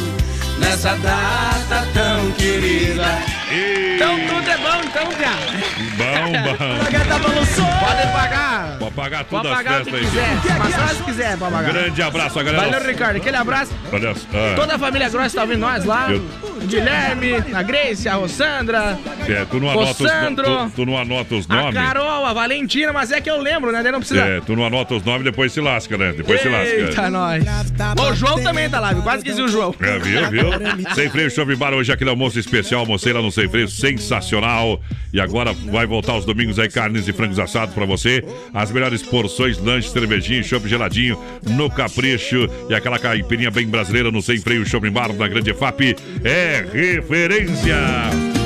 Nessa data tão querida. Então tudo é bom, então, cara. Bom, bom. Pode pagar. Pode pagar Pode tudo as pagar o que festas aí. quiser. Mas só se quiser, pode pagar. Grande abraço a galera. Valeu, Ricardo. Aquele abraço. Olha só. ah, Toda a família Gross tá ouvindo nós lá. Eu- O Guilherme, a Grace, a Rossandra, É, tu não o anota os, no- Sandro, tu, tu não anota os a nomes. Carol, a Valentina, mas é que eu lembro, né? Daí não precisa. É, tu não anota os nomes, depois se lasca, né? Depois se lasca. Eita, nós. O João também tá lá, viu? Quase esqueci o João. É, viu, viu? Sem freio Chove Bar, hoje aquele almoço especial, almocei lá no Sem Freio, sensacional. E agora vai voltar os domingos aí, carnes e frangos assados pra você. As melhores porções, lanche, cervejinha, chopp geladinho, no capricho. E aquela caipirinha bem brasileira no Sem Freio Shopping Bar, na Grande FAP. É referência!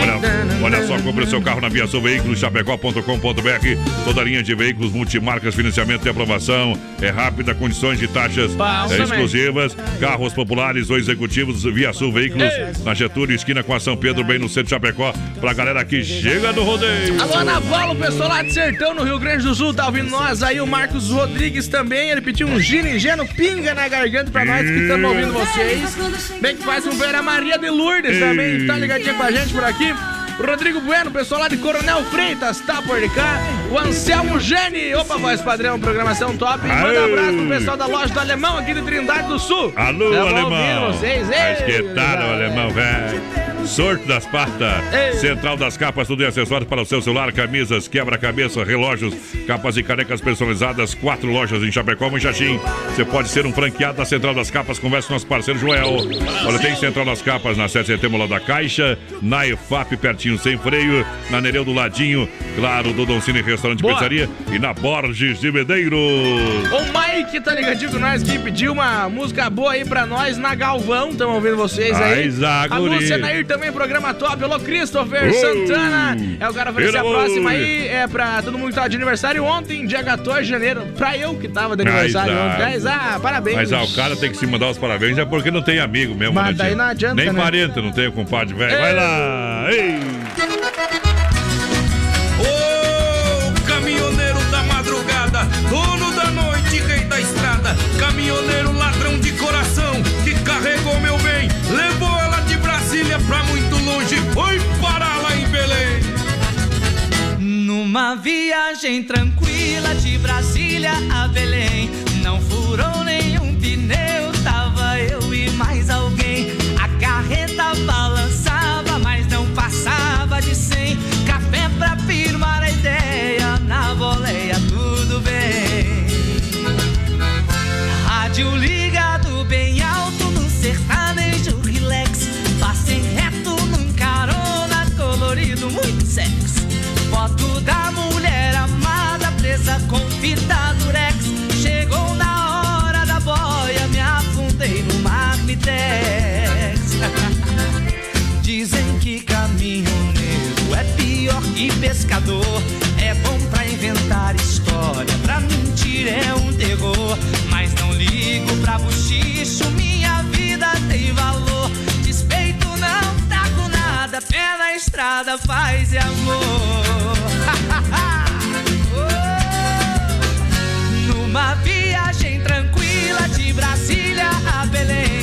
Olha, olha só, compre o seu carro na Via Sul Veículos, chapecó.com.br. Toda linha de veículos, multimarcas, financiamento e aprovação. É rápida, condições de taxas é, exclusivas. Carros populares ou executivos, Via Sul Veículos, na Getúlio, esquina com a São Pedro, bem no centro de Chapecó. Pra galera que chega no rodeio. Alô, Ana Paula, o pessoal lá de Sertão, no Rio Grande do Sul, tá ouvindo nós aí. O Marcos Rodrigues também, ele pediu um geno pinga na garganta pra nós que estamos ouvindo vocês. Bem que faz um ver a Maria de Lourdes também, tá ligadinha com a gente por aqui. Rodrigo Bueno, pessoal lá de Coronel Freitas, tá por cá. O Anselmo Gene, opa, voz padrão, programação top. Manda um abraço pro pessoal da loja do Alemão aqui de Trindade do Sul. Alô, alemão. vocês, Mas que ei, tal, alemão, velho? Sorte das patas. Central das capas, tudo em acessórios para o seu celular, camisas, quebra-cabeça, relógios, capas e canecas personalizadas. Quatro lojas em Chapecó, e Xaxim. Você pode ser um franqueado da Central das Capas. Converse com nosso parceiro Joel. Olha, tem Central das Capas na 7 de setembro lá da Caixa, na EFAP, pertinho sem freio, na Nereu do Ladinho, claro, do Don Cine Restaurante e Boa. Pizzaria e na Borges de Medeiros. O Mike tá ligadinho com nós que pediu uma música boa aí pra nós na Galvão. Tamo ouvindo vocês aí. Ai, a Nair também, programa top. Alô, Christopher Santana. É o cara oferecer a próxima aí. É pra todo mundo que tava de aniversário ontem, dia 14 de janeiro. Pra eu que tava de aniversário Zá. ontem. Ai, Zá, parabéns. Mas ah, o cara tem que se mandar os parabéns é porque não tem amigo mesmo, Mas né, daí não adianta, Nem né? parente não tem o compadre velho. Vai lá! Ei! Ô, caminhoneiro da madrugada! dono da noite, rei da estrada, caminhoneiro ladrão Numa viagem tranquila de Brasília a Belém, não furou nenhum pneu, tava eu e mais alguém. Pescador. É bom pra inventar história, pra mentir é um terror. Mas não ligo pra buchicho, minha vida tem valor. Despeito não com nada, pé na estrada, paz e amor. Oh! Numa viagem tranquila de Brasília a Belém,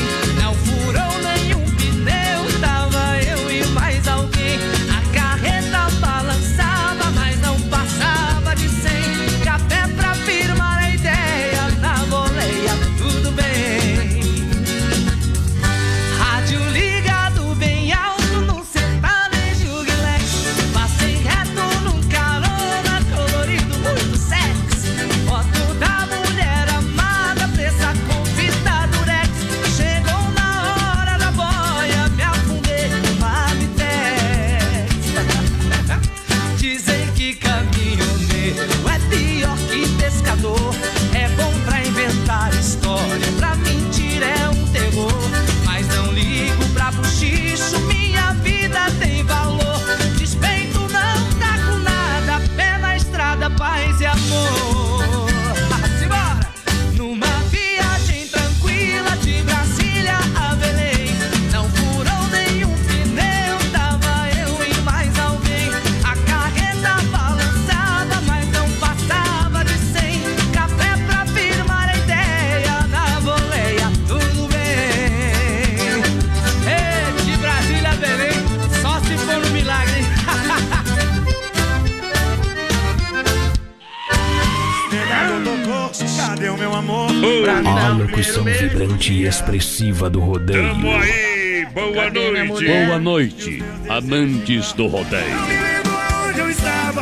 do rodeio. Tamo aí, boa noite. Boa noite, amantes do rodeio.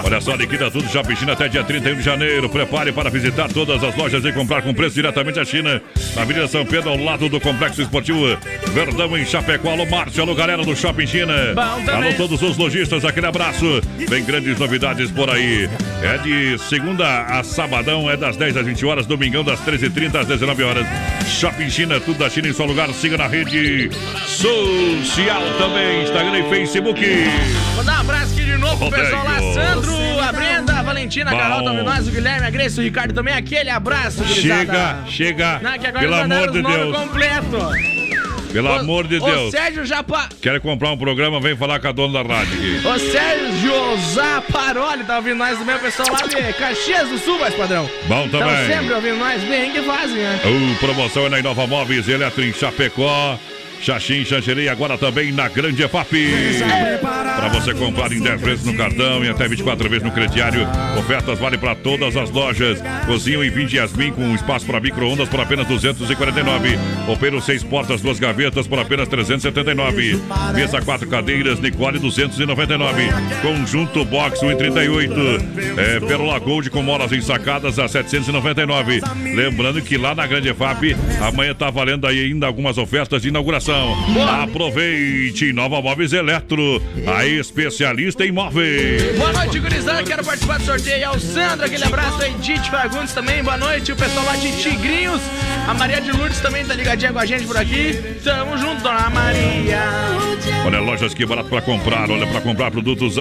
Olha só, liquida tudo Shopping China até dia 31 de janeiro. Prepare para visitar todas as lojas e comprar com preço diretamente da China. Na Avenida São Pedro, ao lado do Complexo Esportivo Verdão, em Chapecó. Alô, Márcio, alô, galera do Shopping China. Alô, todos os lojistas, aquele abraço. Vem grandes novidades por aí. É de segunda a sabadão, é das 10 às 20 horas. Domingão, das 13h30 às 19 horas. Shopping China, tudo da China em seu lugar. Siga na rede social também, Instagram e Facebook. Vou dar um abraço aqui de novo pro Rodeio. pessoal lá, Sandro, a Brenda, a Valentina, a. Carol, também nós, o Guilherme, a Grace, o Ricardo também, aquele abraço, gurizada. Chega, chega. Não, que agora Pelo amor de Deus. completo. Pelo amor de Deus. Sérgio Japa... Quer comprar um programa? Vem falar com a dona da rádio aqui. Ô, Sérgio Zaparoli, tá ouvindo nós também, o pessoal lá de Caxias do Sul, mais padrão. Bom Estão também. sempre ouvindo nós, bem que fazem, né? Uh, promoção é na Inova Móveis, Eletro em Chapecó. Xaxim, Xanxerê, agora também na Grande EFAP. Para você comprar em 10 vezes no cartão e até 24 vezes no crediário. Ofertas vale para todas as lojas. Cozinha em 20 Yasmin com espaço para micro-ondas por apenas 249. Opero 6 portas, duas gavetas por apenas 379. Mesa 4 cadeiras, Nicole 299. Conjunto Box 138. É, Pérola Gold com molas ensacadas a 799. Lembrando que lá na Grande EFAP amanhã tá valendo aí ainda algumas ofertas de inauguração. Aproveite Nova Móveis Eletro, a especialista em móveis. Boa noite, gurizada. Quero participar do sorteio. É o Sandro, aquele abraço aí. Edith Fagundes também. Boa noite. O pessoal lá de Tigrinhos. A Maria de Lourdes também tá ligadinha com a gente por aqui. Tamo junto, dona Maria. Olha, lojas que barato para comprar. Olha, para comprar produtos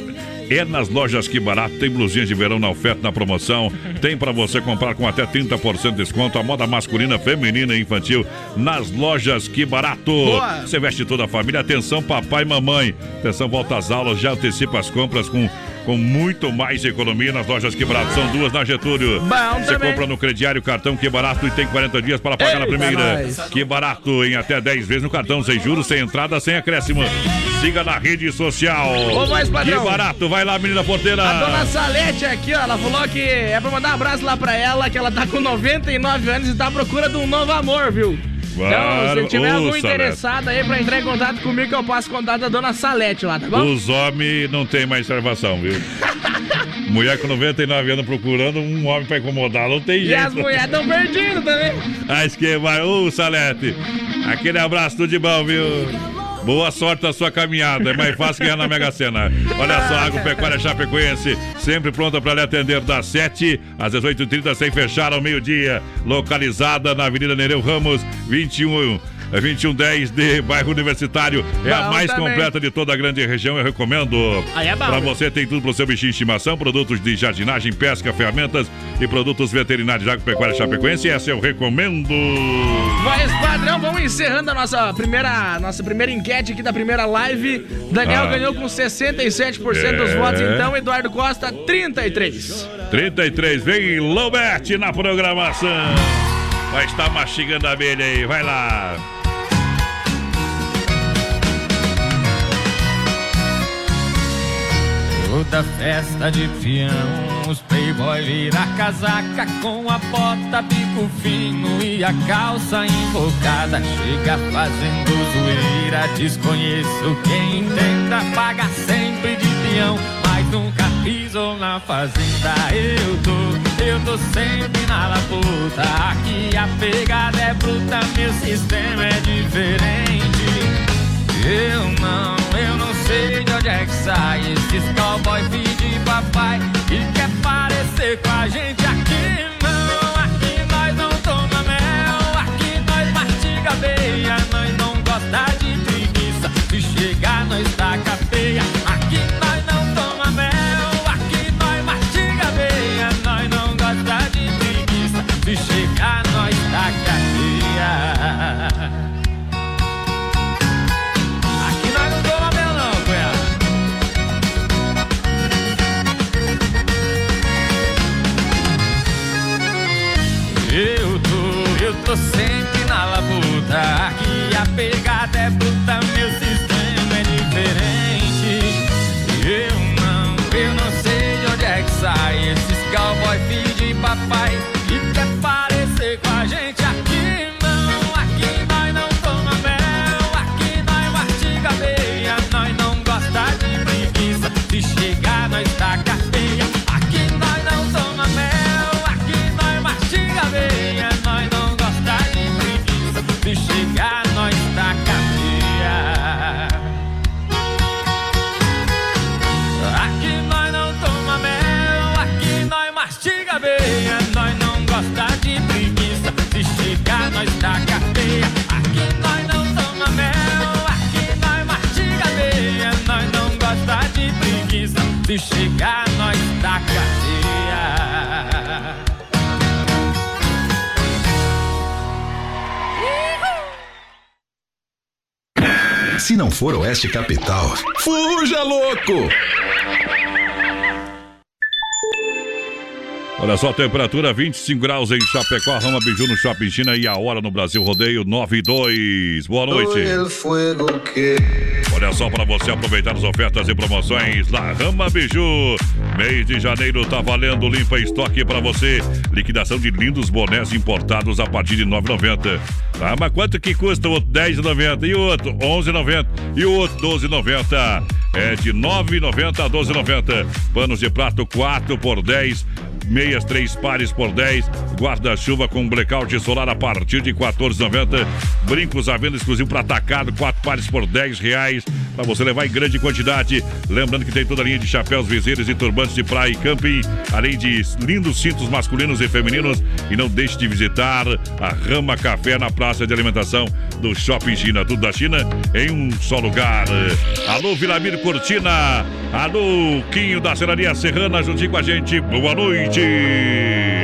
é nas lojas que barato. Tem blusinhas de verão na oferta, na promoção. Tem para você comprar com até 30% de desconto. A moda masculina, feminina e infantil nas lojas que barato. Boa. Você veste toda a família. Atenção, papai e mamãe. Atenção, volta às aulas. Já antecipa as compras com com muito mais economia nas lojas Que Barato. São duas na Getúlio. Bom Você também. compra no crediário cartão Que Barato e tem 40 dias para pagar na Eita, primeira. Que Barato em até 10 vezes no cartão, sem juros, sem entrada, sem acréscimo. Siga na rede social. Ô, padrão. Que Barato, vai lá, menina porteira. A dona Salete aqui, ó, ela falou que é pra mandar um abraço lá pra ela, que ela tá com 99 anos e tá à procura de um novo amor, viu? Então, Claro. se tiver algum Salete. interessado aí pra entrar em contato comigo, que eu passo contato da dona Salete lá, tá bom? Os homens não tem mais salvação, viu? Mulher com 99 anos procurando um homem pra incomodar, não tem E jeito. as mulheres tão perdidas também. Acho que vai. Ô, Salete, aquele abraço, tudo de bom, viu? Boa sorte na sua caminhada, é mais fácil ganhar na Mega Sena. Olha só, Agropecuária Chapecoense, sempre pronta para lhe atender das 7 às 18h30, sem fechar ao meio-dia. Localizada na Avenida Nereu Ramos, 21. É 2110 de bairro Universitário. É a Bom mais também. completa de toda a grande região, eu recomendo. Aí é. Pra você tem tudo pro seu bichinho de estimação, produtos de jardinagem, pesca, ferramentas e produtos veterinários. Agropecuária Chapecoense, essa eu recomendo. Mas, padrão, vamos encerrando a nossa primeira, nossa primeira enquete aqui da primeira live. Daniel Ah. ganhou com 67% dos É. votos, então, Eduardo Costa, 33. 33, vem Lobete na programação. Vai estar mastigando a abelha aí, vai lá. Toda festa de peão, os playboy vira casaca com a bota, bico fino e a calça invocada. Chega fazendo zoeira, desconheço quem tenta, paga sempre de peão, mas nunca pisou na fazenda. Eu tô, eu tô sempre na labuta, aqui a pegada é bruta, meu sistema é diferente. Eu não, eu não sei de onde é que sai esses cowboy filho papai que quer parecer com a gente aqui. Não, aqui nós não toma mel, aqui nós mastiga aveia, nós não gosta de preguiça, se chegar nós taca feia, se chegar nós taca feia. Se não for Oeste Capital, fuja louco! Olha só, temperatura 25 graus em Chapecó, Rama Biju no Shopping China e a hora no Brasil Rodeio 9 e 2. Boa noite. Olha só para você aproveitar as ofertas e promoções da Rama Biju. Mês de janeiro tá valendo limpa estoque para você. Liquidação de lindos bonés importados a partir de 9,90. Tá, mas quanto que custa o outro? 10,90 e o outro 11,90 e o outro 12,90. É de 9,90 a 12,90. Panos de prato 4 por 10. Meias três pares por 10. Guarda-chuva com blackout solar a partir de 14,90. Brincos à venda exclusivo para atacado, quatro pares por 10 reais. Para você levar em grande quantidade. Lembrando que tem toda a linha de chapéus, viseiros e turbantes de praia e camping. Além de lindos cintos masculinos e femininos. E não deixe de visitar a Rama Café na praça de alimentação do Shopping China. Tudo da China em um só lugar. Alô, Vilamir Cortina. Alô, Quinho da Serraria Serrana, juntinho com a gente. Boa noite. Amigos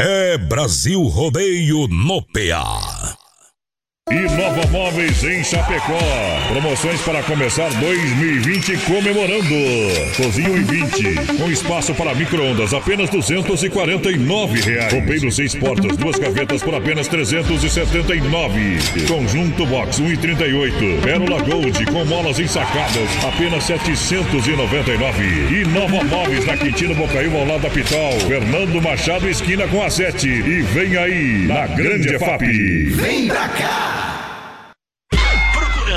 É Brasil Rodeio no PA. E Nova Móveis em Chapecó. Promoções para começar 2020 comemorando. Cozinha 20, com espaço para micro-ondas, apenas 249 reais. Roupeiro seis portas, duas gavetas por apenas 379. Conjunto Box 1,38. Pérola Gold com molas ensacadas, apenas 799. E Nova Móveis na Quintino Bocaiúva ao lado da Pitol. Fernando Machado esquina com a 7. E vem aí, na Grande EFAP. Vem pra cá!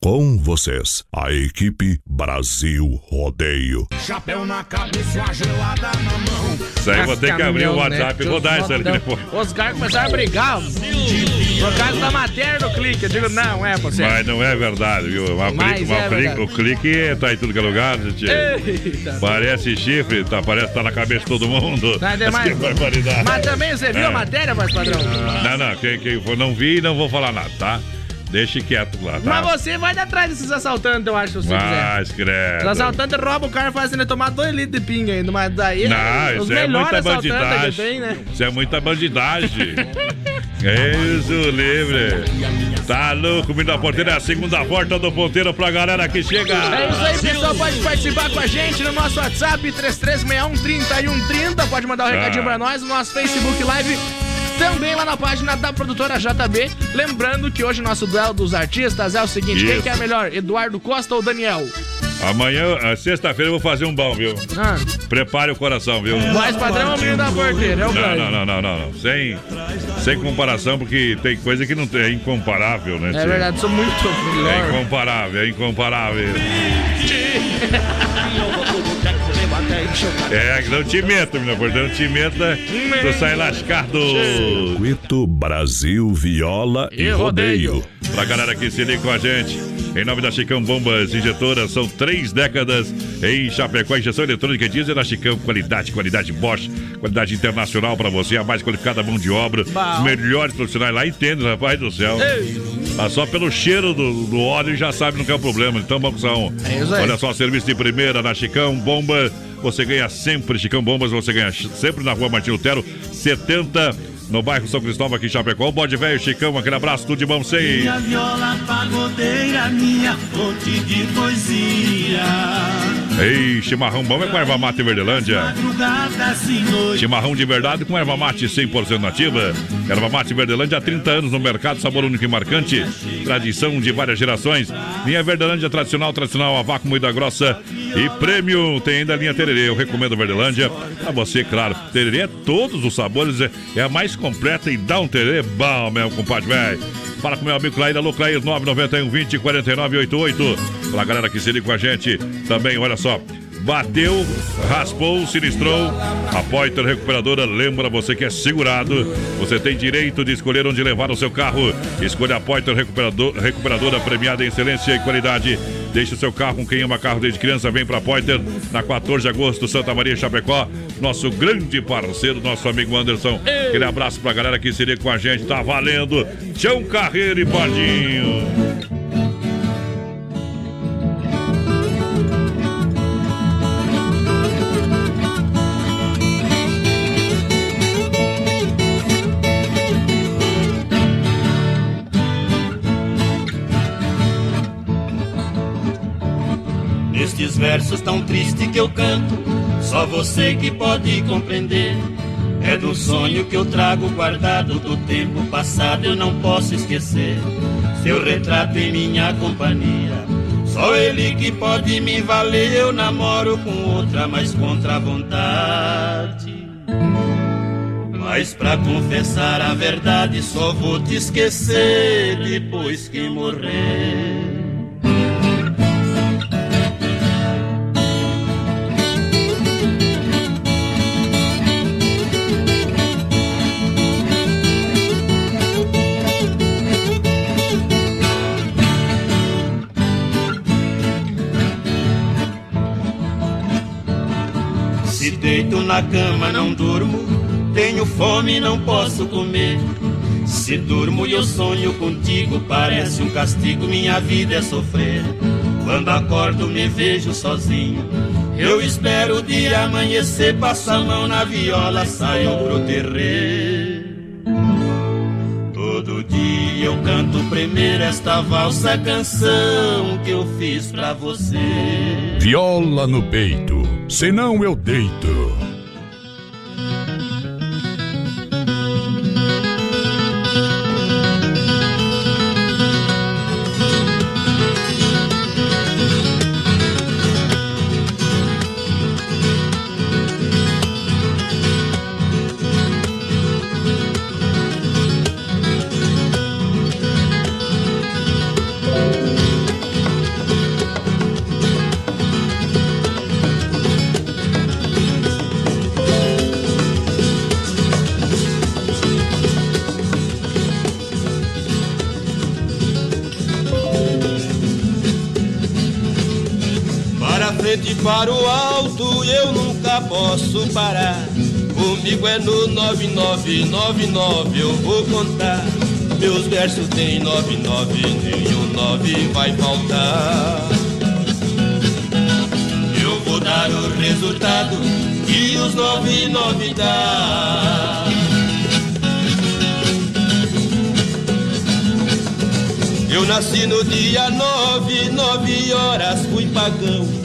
Com vocês, a equipe Brasil Rodeio. Chapéu na cabeça, uma gelada na mão. Isso aí eu vou ter que abrir o WhatsApp e rodar isso ali depois. Os caras começaram a brigar por causa da matéria do clique. Eu digo, não, é você. Mas não é verdade, viu? Uma Mas clique- uma é clique- verdade. o clique tá em tudo que é lugar, gente. Eita. Parece chifre, tá, parece que tá na cabeça de todo mundo. Não é demais. Mas também você viu É. a matéria, voz padrão? Não, não, quem, quem for não vi, não vou falar nada, tá? Deixe quieto lá, tá? Mas você vai atrás desses assaltantes, eu acho, se você quiser. Credo. Os assaltantes roubam o carro e fazem ele tomar 2 litros de pinga ainda, mas daí Não, os isso é muita bandidagem. tem, né? Isso é muita bandidagem. Isso, livre. Tá louco, menino da porteira, é a segunda porta do ponteiro pra galera que chega. É isso aí, pessoal. Pode participar com a gente no nosso WhatsApp 3361-3130. Pode mandar um recadinho Ah. pra nós no nosso Facebook Live. Também lá na página da produtora JB. Lembrando que hoje o nosso duelo dos artistas é o seguinte: quem Isso. que é melhor, Eduardo Costa ou Daniel? Amanhã, sexta-feira, eu vou fazer um bom, viu? Ah. Prepare o coração, viu? Mais padrão é o menino da porteira, é o Não, não, não, não, não, não. Sem, sem comparação, porque tem coisa que não tem, é incomparável, né? É verdade, sou muito É melhor. incomparável, é incomparável. É, não te meto, menina, porque não te meta, tu sai lascado. Circuito Brasil Viola e, E rodeio. rodeio. Pra galera que se liga com a gente, em nome da Chicão Bombas Injetoras, são três décadas em Chapecó, injeção eletrônica diesel da Chicão, qualidade, qualidade Bosch, qualidade internacional pra você, a mais qualificada mão de obra, os melhores profissionais lá entendem, rapaz do céu. Ah, só pelo cheiro do, do óleo já sabe não que é o problema, então vamos são. É isso aí. Olha só, serviço de primeira na Chicão Bomba, você ganha sempre, Chicão Bombas, você ganha sempre na rua Martin Lutero, 70 no bairro São Cristóvão, aqui em Chapecó. O bode velho, Chicão, aquele abraço, tudo de bom você. Minha viola pagodeira, minha fonte de poesia. Ei, chimarrão bom é com erva mate Verdelândia. Noite. Chimarrão de verdade com erva mate 100% nativa. Erva mate Verdelândia há 30 anos no mercado, sabor único e marcante. Tradição de várias gerações. Linha Verdelândia tradicional, tradicional, a vácuo moída grossa e prêmio. Tem ainda a linha Tererê. Eu recomendo Verdelândia. A você, claro. Tererê é todos os sabores, é, a mais completa e dá um tererê bom, meu compadre, velho. Fala com meu amigo Clair, alô Clair, 991 20 49 88. Pra galera que se liga com a gente também, olha só. Bateu, raspou, sinistrou. A Poiter Recuperadora lembra você que é segurado. Você tem direito de escolher onde levar o seu carro. Escolha a Poiter Recuperador, Recuperadora premiada em excelência e qualidade. Deixe o seu carro com quem ama carro desde criança. Vem pra Poiter na 14 de agosto, Santa Maria, Chapecó. Nosso grande parceiro, nosso amigo Anderson. Aquele abraço pra galera que se liga com a gente. Tá valendo. Tião Carreiro e Pardinho. Versos tão tristes que eu canto, só você que pode compreender. É do sonho que eu trago guardado do tempo passado, eu não posso esquecer. Seu retrato em minha companhia, só ele que pode me valer. Eu namoro com outra, mas contra a vontade. Mas pra confessar a verdade, só vou te esquecer depois que morrer. Deito na cama, não durmo. Tenho fome, não posso comer. Se durmo e eu sonho contigo, parece um castigo. Minha vida é sofrer. Quando acordo, me vejo sozinho. Eu espero o dia amanhecer, passo a mão na viola, saio pro terreiro. Todo dia eu canto primeiro esta valsa canção que eu fiz pra você. Viola no peito, senão eu deito. Posso parar. Comigo é no 9999 eu vou contar. Meus versos tem 99, nenhum 9 vai faltar. Eu vou dar o resultado que os 99 dá. Eu nasci no dia nove, nove horas fui pagão.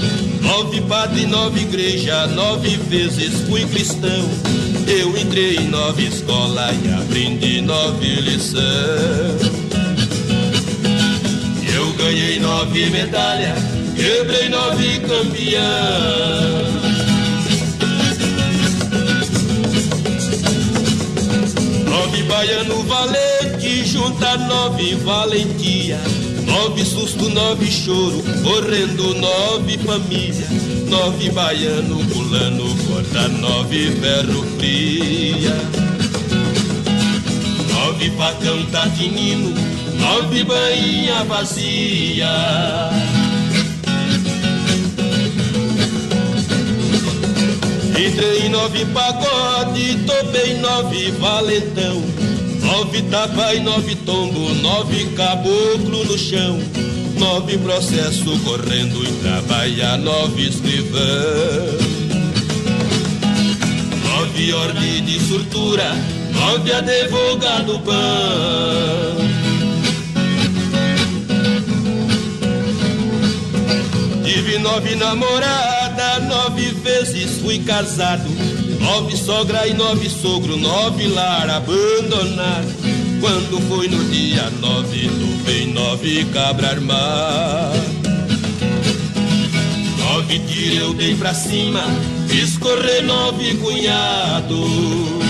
Nove padre, nove igreja, nove vezes fui cristão. Eu entrei em nove escola e aprendi nove lição. Eu ganhei nove medalhas, quebrei nove campeão. Nove baiano valente, junta nove valentia. Nove susto, nove choro, correndo nove família. Nove baiano pulando, corta nove ferro fria. Nove facão tá tinino, nove bainha vazia. Entrei nove pagode, topei nove valentão. Nove tapa e nove tombo, nove caboclo no chão. Nove processo correndo e trabalha nove escrivão. Nove ordem de surtura, nove advogado bom. Tive nove namorada, nove vezes fui casado. Nove sogra e nove sogro, nove lar abandonado. Quando foi no dia nove, topei nove cabra armado. Nove tiro eu dei pra cima, fiz correr nove cunhado.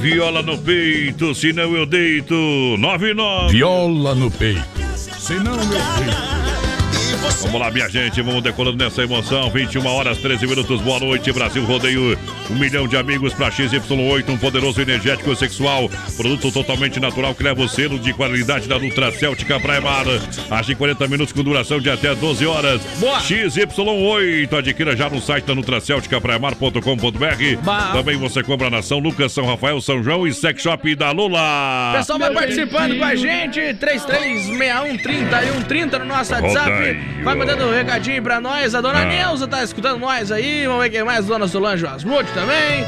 Viola no peito, senão eu deito. 99. Viola no peito, senão eu deito. Vamos lá, minha gente, vamos decolando nessa emoção. 21 horas, 13 minutos. Boa noite, Brasil Rodeio. Um milhão de amigos para XY8, um poderoso energético sexual. Produto totalmente natural que leva o selo de qualidade da Ultra Céltica Praia Mar. Age em 40 minutos com duração de até 12 horas. Boa. XY8. Adquira já no site da nutracelticapraiamar.com.br. Também você compra na São Lucas, São Rafael, São João e Sex Shop da Lula. Pessoal vai participando com a gente, 33613130 no nosso WhatsApp. Vai mandando um recadinho pra nós. A dona Ah. Neuza tá escutando nós aí. Vamos ver quem mais. Dona Solange Asmude também.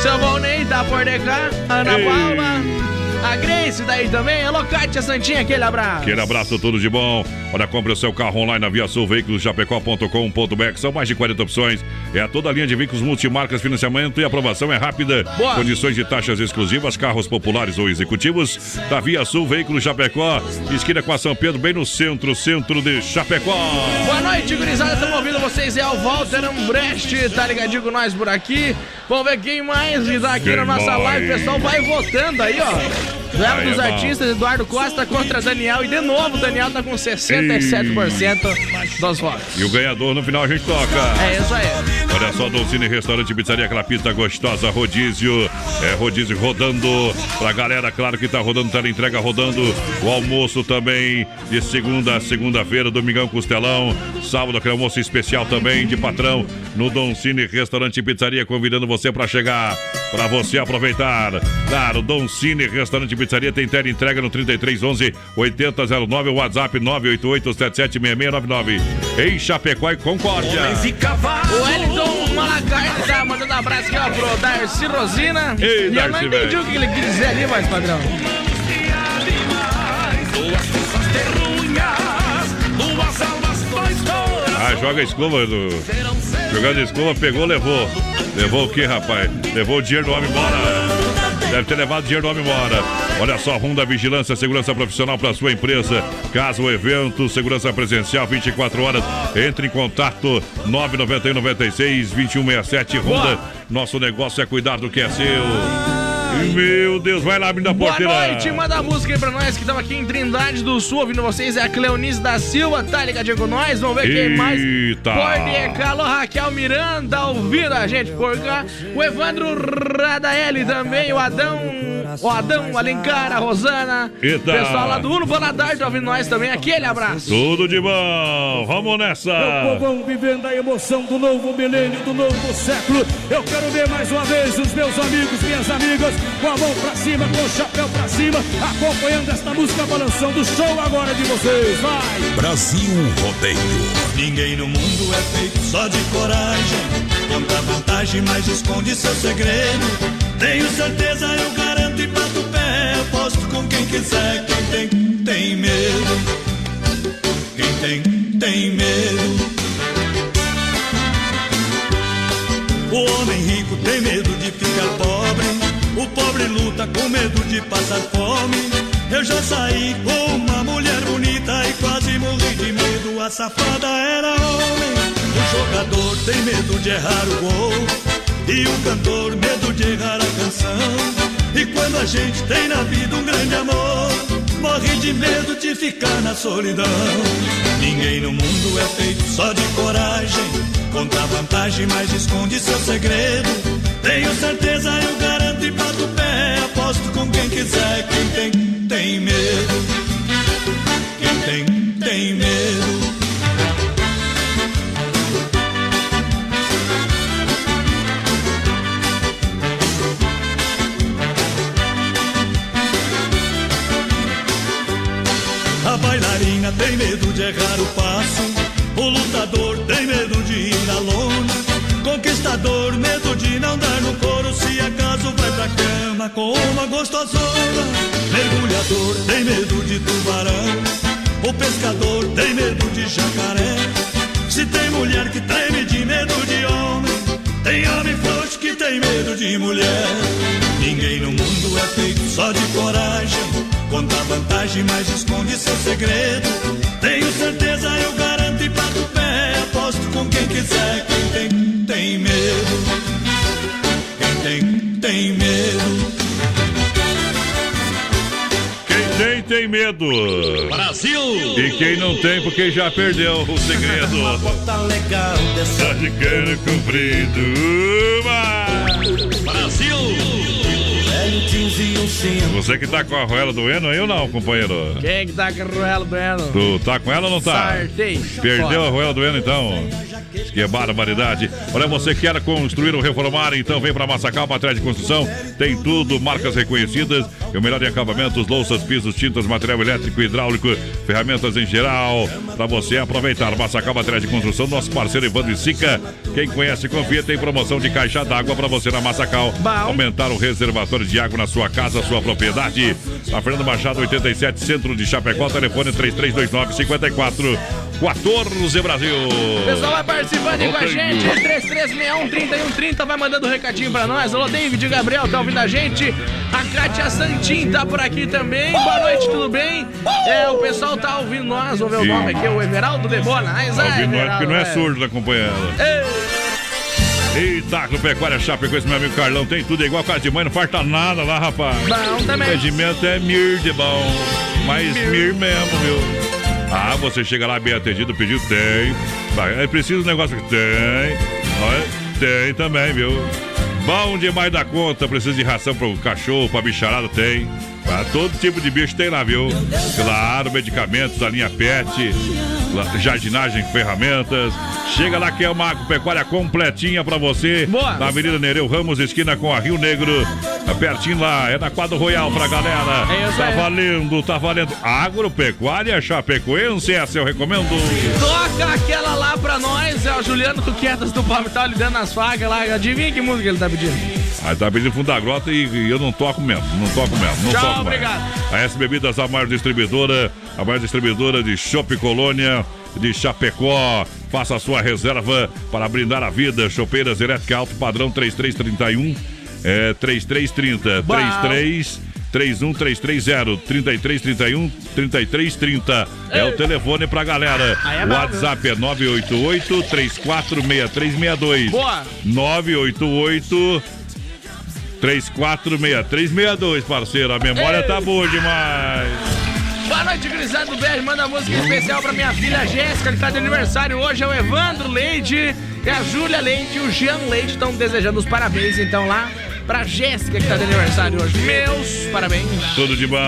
Seu Valnei tá por cá. Ana Ei. Paula. A Grace daí também. Alô, Kátia Santinha, aquele abraço. Aquele abraço, tudo de bom. Olha, compre o seu carro online na Via Sul Veículos Chapecó.com.br. São mais de 40 opções. É toda a linha de veículos multimarcas, financiamento e aprovação é rápida. Boa. Condições de taxas exclusivas, carros populares ou executivos. Da Via Sul Veículos Chapecó. Esquina com a São Pedro, bem no centro, centro de Chapecó. Boa noite, gurizada. Estamos ouvindo vocês. É o Walter Ambrecht. Tá ligadinho com nós por aqui. Vamos ver quem mais está aqui Quem na nossa mais? live. O pessoal vai votando aí, ó. Duelo Aí dos artistas, Eduardo Costa contra Daniel. E de novo, o Daniel tá com 67% dos votos. E o ganhador no final a gente toca. É isso aí. Olha só, Dolcine Restaurante Pizzaria, aquela pizza gostosa, rodízio. É rodízio rodando. Pra galera, claro que tá rodando, tela entrega rodando. O almoço também, de segunda a segunda-feira, domingão costelão. Sábado, aquele almoço especial também, de patrão, no Dolcine Restaurante Pizzaria, convidando você pra chegar, pra você aproveitar. Claro, Dolcine Restaurante Pizzaria tem tela entrega no 3311 8009, o WhatsApp 988 776699. Em Chapecó e Concórdia. O Wellington Malacarne tá mandando abraço aqui, ó, pro Darcy Rosina. Ei, e eu Darcy, não entendi o que ele quis dizer ali, mas padrão. Ah, joga a escova do. Jogando a escova, pegou, levou. Levou o que, rapaz? Levou o dinheiro do homem embora. Deve ter levado dinheiro do homem embora. Olha só, Ronda Vigilância, segurança profissional para sua empresa. Caso o evento, segurança presencial 24 horas. Entre em contato 991 96 2167 Ronda. Nosso negócio é cuidar do que é seu. Meu Deus, vai lá abrindo a Boa porteira. noite, manda a música aí pra nós que estamos aqui em Trindade do Sul ouvindo vocês. É a Cleonice da Silva, tá ligadinho com nós? Vamos ver quem mais. Eita. Porneca, alô Raquel Miranda, ouvindo a gente por cá. O Evandro Radaeli também, o Adão, o Adão Alencar, a Rosana. Eita. Pessoal lá do Uno Paladar tá ouvindo nós também. Aquele abraço. Tudo de bom, vamos nessa. Meu povão vivendo a emoção do novo milênio, do novo século. Eu quero ver mais uma vez os meus amigos, minhas amigas, com a mão pra cima, com o chapéu pra cima, acompanhando esta música balançando o show agora de vocês. Vai! Brasil Rodeio. Ninguém no mundo é feito só de coragem. Conta vantagem, mas esconde seu segredo. Tenho certeza, eu garanto e bato o pé. Aposto com quem quiser. Quem tem, tem medo. Quem tem, tem medo. O homem rico tem medo de ficar pobre. O pobre luta com medo de passar fome. Eu já saí com uma mulher bonita e quase morri de medo. A safada era homem. O jogador tem medo de errar o gol. E o cantor, medo de errar a canção. E quando a gente tem na vida um grande amor, morre de medo de ficar na solidão. Ninguém no mundo é feito só de coragem. Conta vantagem, mas esconde seu segredo. Tenho certeza, eu garanto e bato o pé. Aposto com quem quiser. Quem tem, tem medo. Quem tem, tem medo. Tem medo de errar o passo. O lutador tem medo de ir na lona. Conquistador, medo de não dar no couro. Se acaso vai pra cama com uma gostosona. Mergulhador tem medo de tubarão. O pescador tem medo de jacaré. Se tem mulher que treme de medo de homem, tem homem frouxo que tem medo de mulher. Ninguém no mundo é feito só de coragem. Conta vantagem, mas esconde seu segredo. Tenho certeza, eu garanto e bato o pé. Aposto com quem quiser. Quem tem, tem medo. Quem tem, tem medo. Quem tem, tem medo. Brasil! E quem não tem, porque já perdeu o segredo. Tá legal dessa Tá de cano comprido. Uma. Brasil! Velho tiozinho cinto. Você que tá com a roela doendo aí ou não, companheiro? Quem que tá com a roela doendo? Tu tá com ela ou não tá? Sartei. Perdeu Fora. a roela doendo então? Que barbaridade. Olha, você quer construir ou reformar, então vem pra Massacal, Matriz de Construção. Tem tudo, marcas reconhecidas e o melhor em acabamentos, louças, pisos, tintas, material elétrico, hidráulico, ferramentas em geral. Pra você aproveitar. Massacal, Matriz de Construção, nosso parceiro Evandro e Sica. Quem conhece, confia, tem promoção de caixa d'água pra você na Massacal. Aumentar o reservatório de água na sua casa casa, sua propriedade. A Fernando Machado, 87, centro de Chapecó, telefone 3329 54 14 Brasil. O pessoal vai participando aí com a gente. 3361 3130 vai mandando um recadinho pra nós. Alô, David Gabriel, tá ouvindo a gente? A Kátia Santin tá por aqui também. Boa noite, tudo bem? É, o pessoal tá ouvindo nós, vamos ver o nome aqui, o Everaldo Debona. Mas Tá é, ouvindo nós Everaldo, porque não é é. surdo da acompanhando. Eita, Agropecuária Chapecoense, meu amigo Carlão, tem tudo é igual casa de mãe, não falta nada lá, rapaz. Bom também. O rendimento é mir de bom, mas mir, mesmo, viu? Ah, você chega lá bem atendido, pediu, tem. É preciso um negócio que tem. Olha, tem também, viu? Bom demais da conta, precisa de ração pro cachorro, pra bicharada, tem. Pra todo tipo de bicho tem lá, viu? Claro, medicamentos, a linha PET, jardinagem, ferramentas. Chega lá que é uma agropecuária completinha pra você. Boa. Na Avenida Nereu Ramos, esquina com a Rio Negro. É pertinho lá, é na quadra Royal pra galera. É isso tá valendo, tá valendo. Agropecuária Chapecoense, essa eu recomendo. Toca aquela lá pra nós, é o Juliano Tuquetas do Palmital, ele dando as fagas lá. Adivinha que música ele tá pedindo? Aí tá pedindo fundo da grota e, e eu não toco mesmo, não toco mesmo, não Tchau, toco mais. obrigado. A S Bebidas, a maior distribuidora, a maior distribuidora de Chopp Colônia, de Chapecó. Faça a sua reserva para brindar a vida. Chopeiras elétrica alto padrão 3331 é 3330 Bom. 33 31330 3331 3330 é o telefone pra galera. É o bom, WhatsApp é 988 346362. Boa. 988 346362, parceiro. A memória tá boa demais. Boa noite, Grisado do Beijo. Manda música especial pra minha filha Jéssica, que tá de aniversário hoje. É o Evandro Leite, e a Júlia Leite e o Jean Leite estão desejando os parabéns, então, lá pra Jéssica, que tá de aniversário hoje. Meus parabéns. Tudo de bom.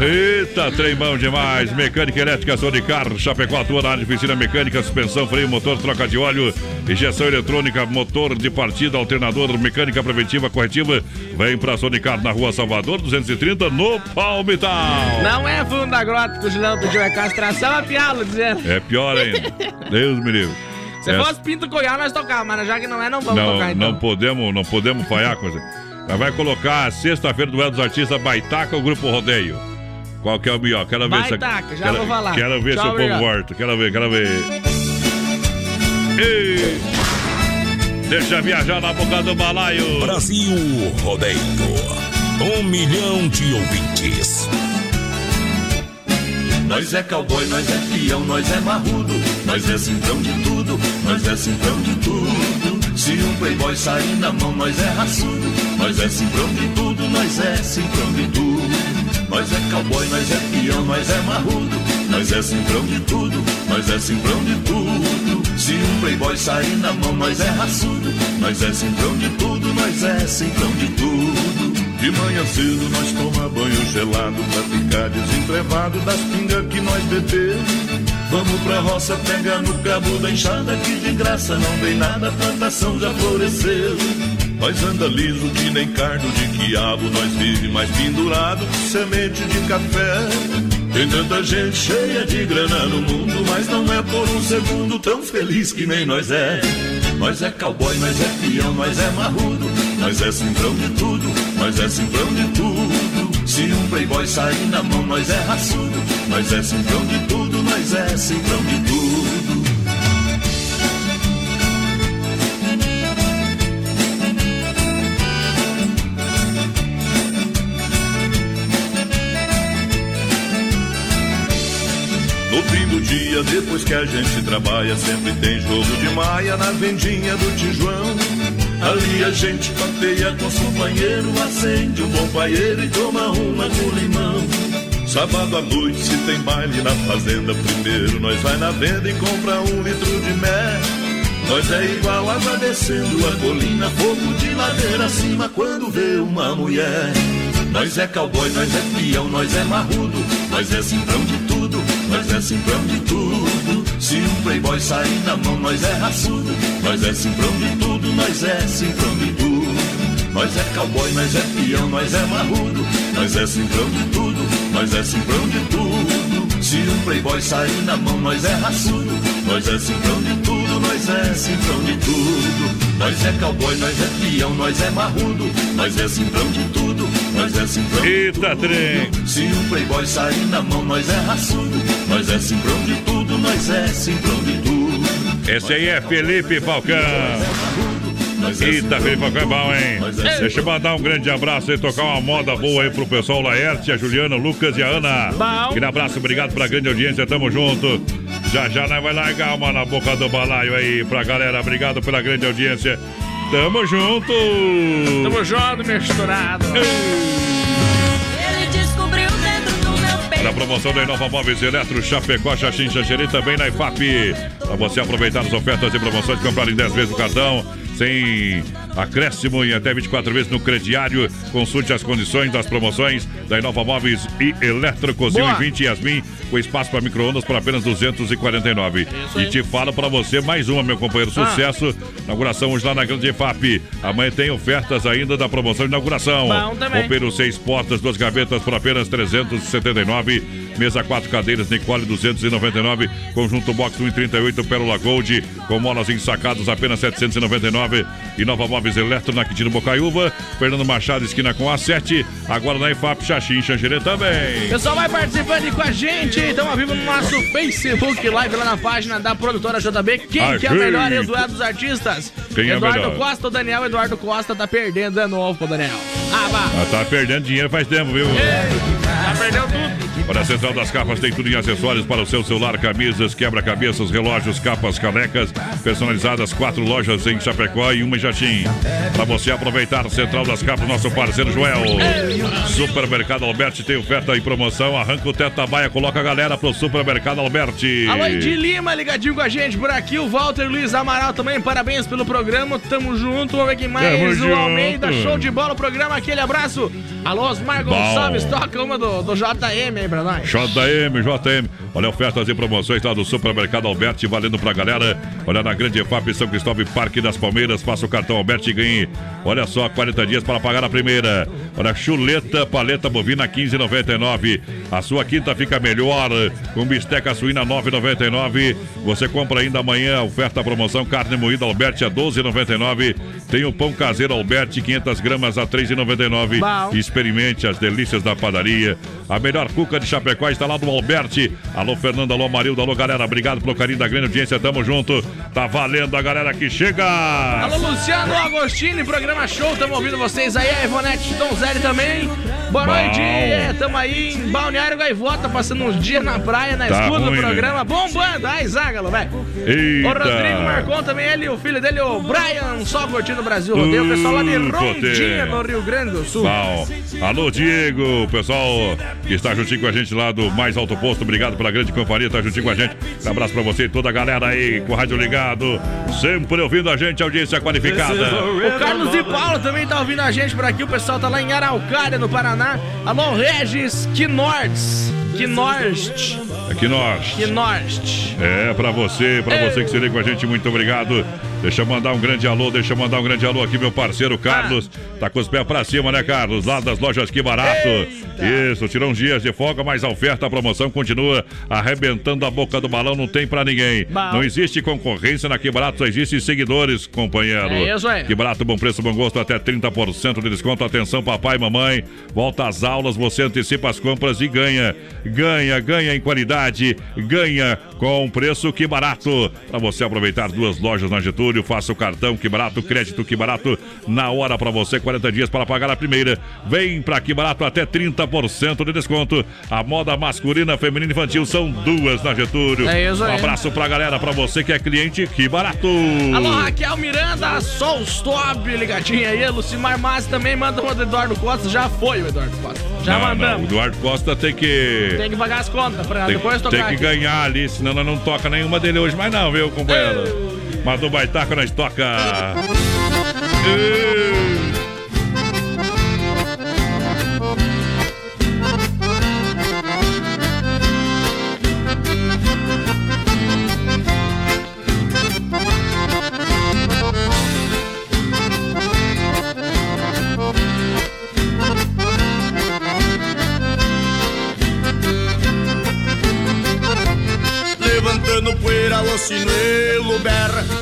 Eita, trem bom demais. Mecânica elétrica Sonicar, Chapecó atua na área de oficina mecânica, suspensão, freio, motor, troca de óleo, injeção eletrônica, motor de partida, alternador, mecânica preventiva, corretiva. Vem pra Sonicar na rua Salvador, 230, no Palmital. Não é fundo da grota que o Juliano pediu, é castração, é dizendo. É pior ainda. Deus me livre. Se É- fosse pinto coiar, nós tocávamos, mas já que não é, não vamos não, tocar então. não podemos, não podemos falhar coisa. Nós vai colocar sexta-feira do Duelo dos Artistas Baitaca ou Grupo Rodeio. Qual que é o melhor? Quero ver Baitaca, se já quero, vou falar. Quero ver Tchau, se o povo volta. Quero ver, quero ver. Ei, deixa viajar na boca do balaio. Brasil Rodeio. Um milhão de ouvintes. Nós é cowboy, nós é peão, nós é marrudo, nós é centrão de tudo, nós é centrão de tudo. Se um playboy sair na mão, nós é raçudo, nós é centrão de tudo, nós é centrão de tudo. Nós é cowboy, nós é peão, nós é marrudo, nós é centrão de tudo, nós é centrão de tudo. Se um playboy sair na mão, nós é raçudo, nós é centrão de tudo, nós é centrão de tudo. De manhã cedo nós toma banho gelado pra ficar desentrevado das pingas que nós bebemos. Vamos pra roça pegar no cabo da enxada que de graça não vem nada, a plantação já floresceu. Nós anda liso que nem cardo de quiabo, nós vive mais pendurado que semente de café. Tem tanta gente cheia de grana no mundo, mas não é por um segundo tão feliz que nem nós é. Nós é cowboy, nós é peão, nós é marrudo, nós é centrão de tudo, nós é centrão de tudo. Se um playboy sair na mão, nós é raçudo, nós é centrão de tudo, nós é centrão de tudo. No fim do dia, depois que a gente trabalha, sempre tem jogo de maia na vendinha do Tijuão. Ali a gente papeia com os companheiros, acende um bom paieiro e toma uma com limão. Sábado à noite, se tem baile na fazenda, primeiro nós vai na venda e compra um litro de mel. Nós é igual água descendo a colina, fogo de ladeira acima quando vê uma mulher. Nós é cowboy, nós é peão, nós é marrudo, nós é cimprão de tudo, nós é cimprão de tudo. Se um playboy sair na mão, nós é raçudo, nós é cimprão de tudo, nós é cimprão de tudo. Nós é cowboy, nós é peão, nós é marrudo, nós é cimprão de tudo, nós é cimprão de tudo. Se um playboy sair na mão, nós é raçudo, nós é cimprão de tudo, nós é cimprão de tudo. Nós é cowboy, nós é peão, nós é marrudo, nós é cimprão de tudo, nós é é simprão Eita, trem. Se um playboy sair na mão, nós é raçudo. Nós é simprão de tudo, nós é simprão de tudo. Esse aí é Felipe Falcão. Eita, Felipe Falcão é bom, hein? Deixa eu mandar um grande abraço e tocar uma moda boa aí pro pessoal Laerte, a Juliana, o Lucas e a Ana. Bom. Aquele abraço, obrigado pela grande audiência, tamo junto. Já já nós vai largar uma na boca do balaio aí pra galera. Obrigado pela grande audiência. Tamo junto! Tamo junto, misturado. Ele descobriu dentro do meu peito. Na promoção da Inova Móveis Eletro, Chapecó, Xaxim, Xanxerê, também na IFAP. Para você aproveitar as ofertas e promoções, comprar em 10 vezes o cartão, sem acréscimo em até 24 vezes no crediário. Consulte as condições das promoções da Inova Móveis e Eletro Cozinho Boa. e 20 Yasmin, com espaço para micro-ondas por apenas 249. E te falo para você mais uma, meu companheiro, Ah. sucesso. Inauguração hoje lá na Grande IFAP. Amanhã tem ofertas ainda da promoção de inauguração. Bom também. Roupeiro seis portas, duas gavetas por apenas 379. Mesa quatro cadeiras, Nicole 299. Conjunto box 138 Pérola Gold. Com molas ensacadas apenas 799. E Nova Móveis Eletro na Quintino Bocaiúva. Fernando Machado, esquina com A7. Agora na IFAP, Xaxim, Xangerê também. Pessoal, vai participando aí com a gente. Estamos ao vivo no nosso Facebook Live lá na página da produtora JB. Quem que é o melhor aí, o duelo dos artistas? Quem é Eduardo melhor? Costa ou Daniel? Eduardo Costa tá perdendo de novo Daniel. Ah. Ah, tá perdendo dinheiro faz tempo, viu? Já perdeu tudo. Para a Central das Capas tem tudo em acessórios para o seu celular, camisas, quebra-cabeças, relógios, capas, canecas, personalizadas, quatro lojas em Chapecó e uma em Jatim. Para você aproveitar, Central das Capas, nosso parceiro Joel. Supermercado Alberti tem oferta e promoção. Arranca o teto da baia, coloca a galera pro Supermercado Alberti. Alô, de Lima, ligadinho com a gente por aqui. O Walter Luiz Amaral também, parabéns pelo programa. Tamo junto. Vamos ver quem mais. Tamo o junto. Almeida, show de bola o programa. Aquele abraço. Alô, Osmar Bom. Gonçalves, toca uma do, do JM aí pra nós. JM, JM. Olha, ofertas e promoções lá do Supermercado Alberti, valendo pra galera. Olha, na Grande EFAP, São Cristóvão Parque das Palmeiras, faça o cartão Alberti e ganhe. Olha só, 40 dias para pagar a primeira. Olha, chuleta, paleta bovina, 15,99. A sua quinta fica melhor, com bisteca suína, 9,99. Você compra ainda amanhã, oferta promoção, carne moída Alberti a 12,99. Tem o pão caseiro Alberti, 500 gramas a 3,99. Bom. Experimente as delícias da padaria. A melhor cuca de Chapecó está lá no Alberti. Alô, Fernando, alô, Marildo, alô, galera. Obrigado pelo carinho da grande audiência. Tamo junto. Tá valendo a galera que chega. Alô, Luciano Agostini, programa show, tamo ouvindo vocês aí, a Ivonete Donzelli também. Boa Bom. noite, é, tamo aí em Balneário Gaivota, passando uns dias na praia, na Tá escuta do né? programa, bombando, ai, Zágalo, velho. O Rodrigo Marcon também, ele e o filho dele, o Brian, só curtindo o Brasil Rodeio, o pessoal lá de Uh, Rondinha, no Rio Grande do Sul. Bom. Alô, Diego, pessoal que está juntinho com a gente lá do Mais Alto Posto, obrigado pela grande companhia, tá juntinho com a gente. Um abraço pra você e toda a galera aí com o rádio ligado, sempre ouvindo a gente, audiência qualificada. O Carlos e Paulo também tá ouvindo a gente por aqui. O pessoal tá lá em Araucária, no Paraná. Alô, Regis Quinortes. Quinorte. Aqui nós. Quinorte. É, pra você, pra você que se liga com a gente, muito obrigado. Deixa eu mandar um grande alô, deixa eu mandar um grande alô aqui, meu parceiro Carlos. Tá com os pés pra cima, né, Carlos? Lá das lojas Que Barato. Isso, tirou uns dias de folga, mas a oferta, a promoção continua arrebentando a boca do balão, não tem pra ninguém. Bom. Não existe concorrência na Que Barato, só existe seguidores, companheiro. É isso aí. Que Barato, bom preço, bom gosto, até 30% de desconto. Atenção, papai e mamãe. Volta às aulas, você antecipa as compras e ganha. Ganha, ganha em qualidade, ganha com preço que barato. Para você aproveitar duas lojas na Getúlio, faça o cartão que barato, crédito que barato na hora para você, 40 dias para pagar a primeira. Vem para que barato até 30% de desconto. A moda masculina, feminina e infantil são duas na Getúlio. É isso aí. Um abraço pra galera, para você que é cliente, que barato. Alô, Raquel Miranda, Sol Stop, ligadinha aí. Lucimar Massi também manda uma do Eduardo Costa. Já foi o Eduardo Costa. Já Não, não, mandamos. o Eduardo Costa tem que. Tem que pagar as contas pra Tem, depois tocar tem que aqui. ganhar ali, senão nós não toca nenhuma dele hoje mais não, viu, companheiro? Mas do Baitaca nós toca. Levantando poeira, o sinuelo berra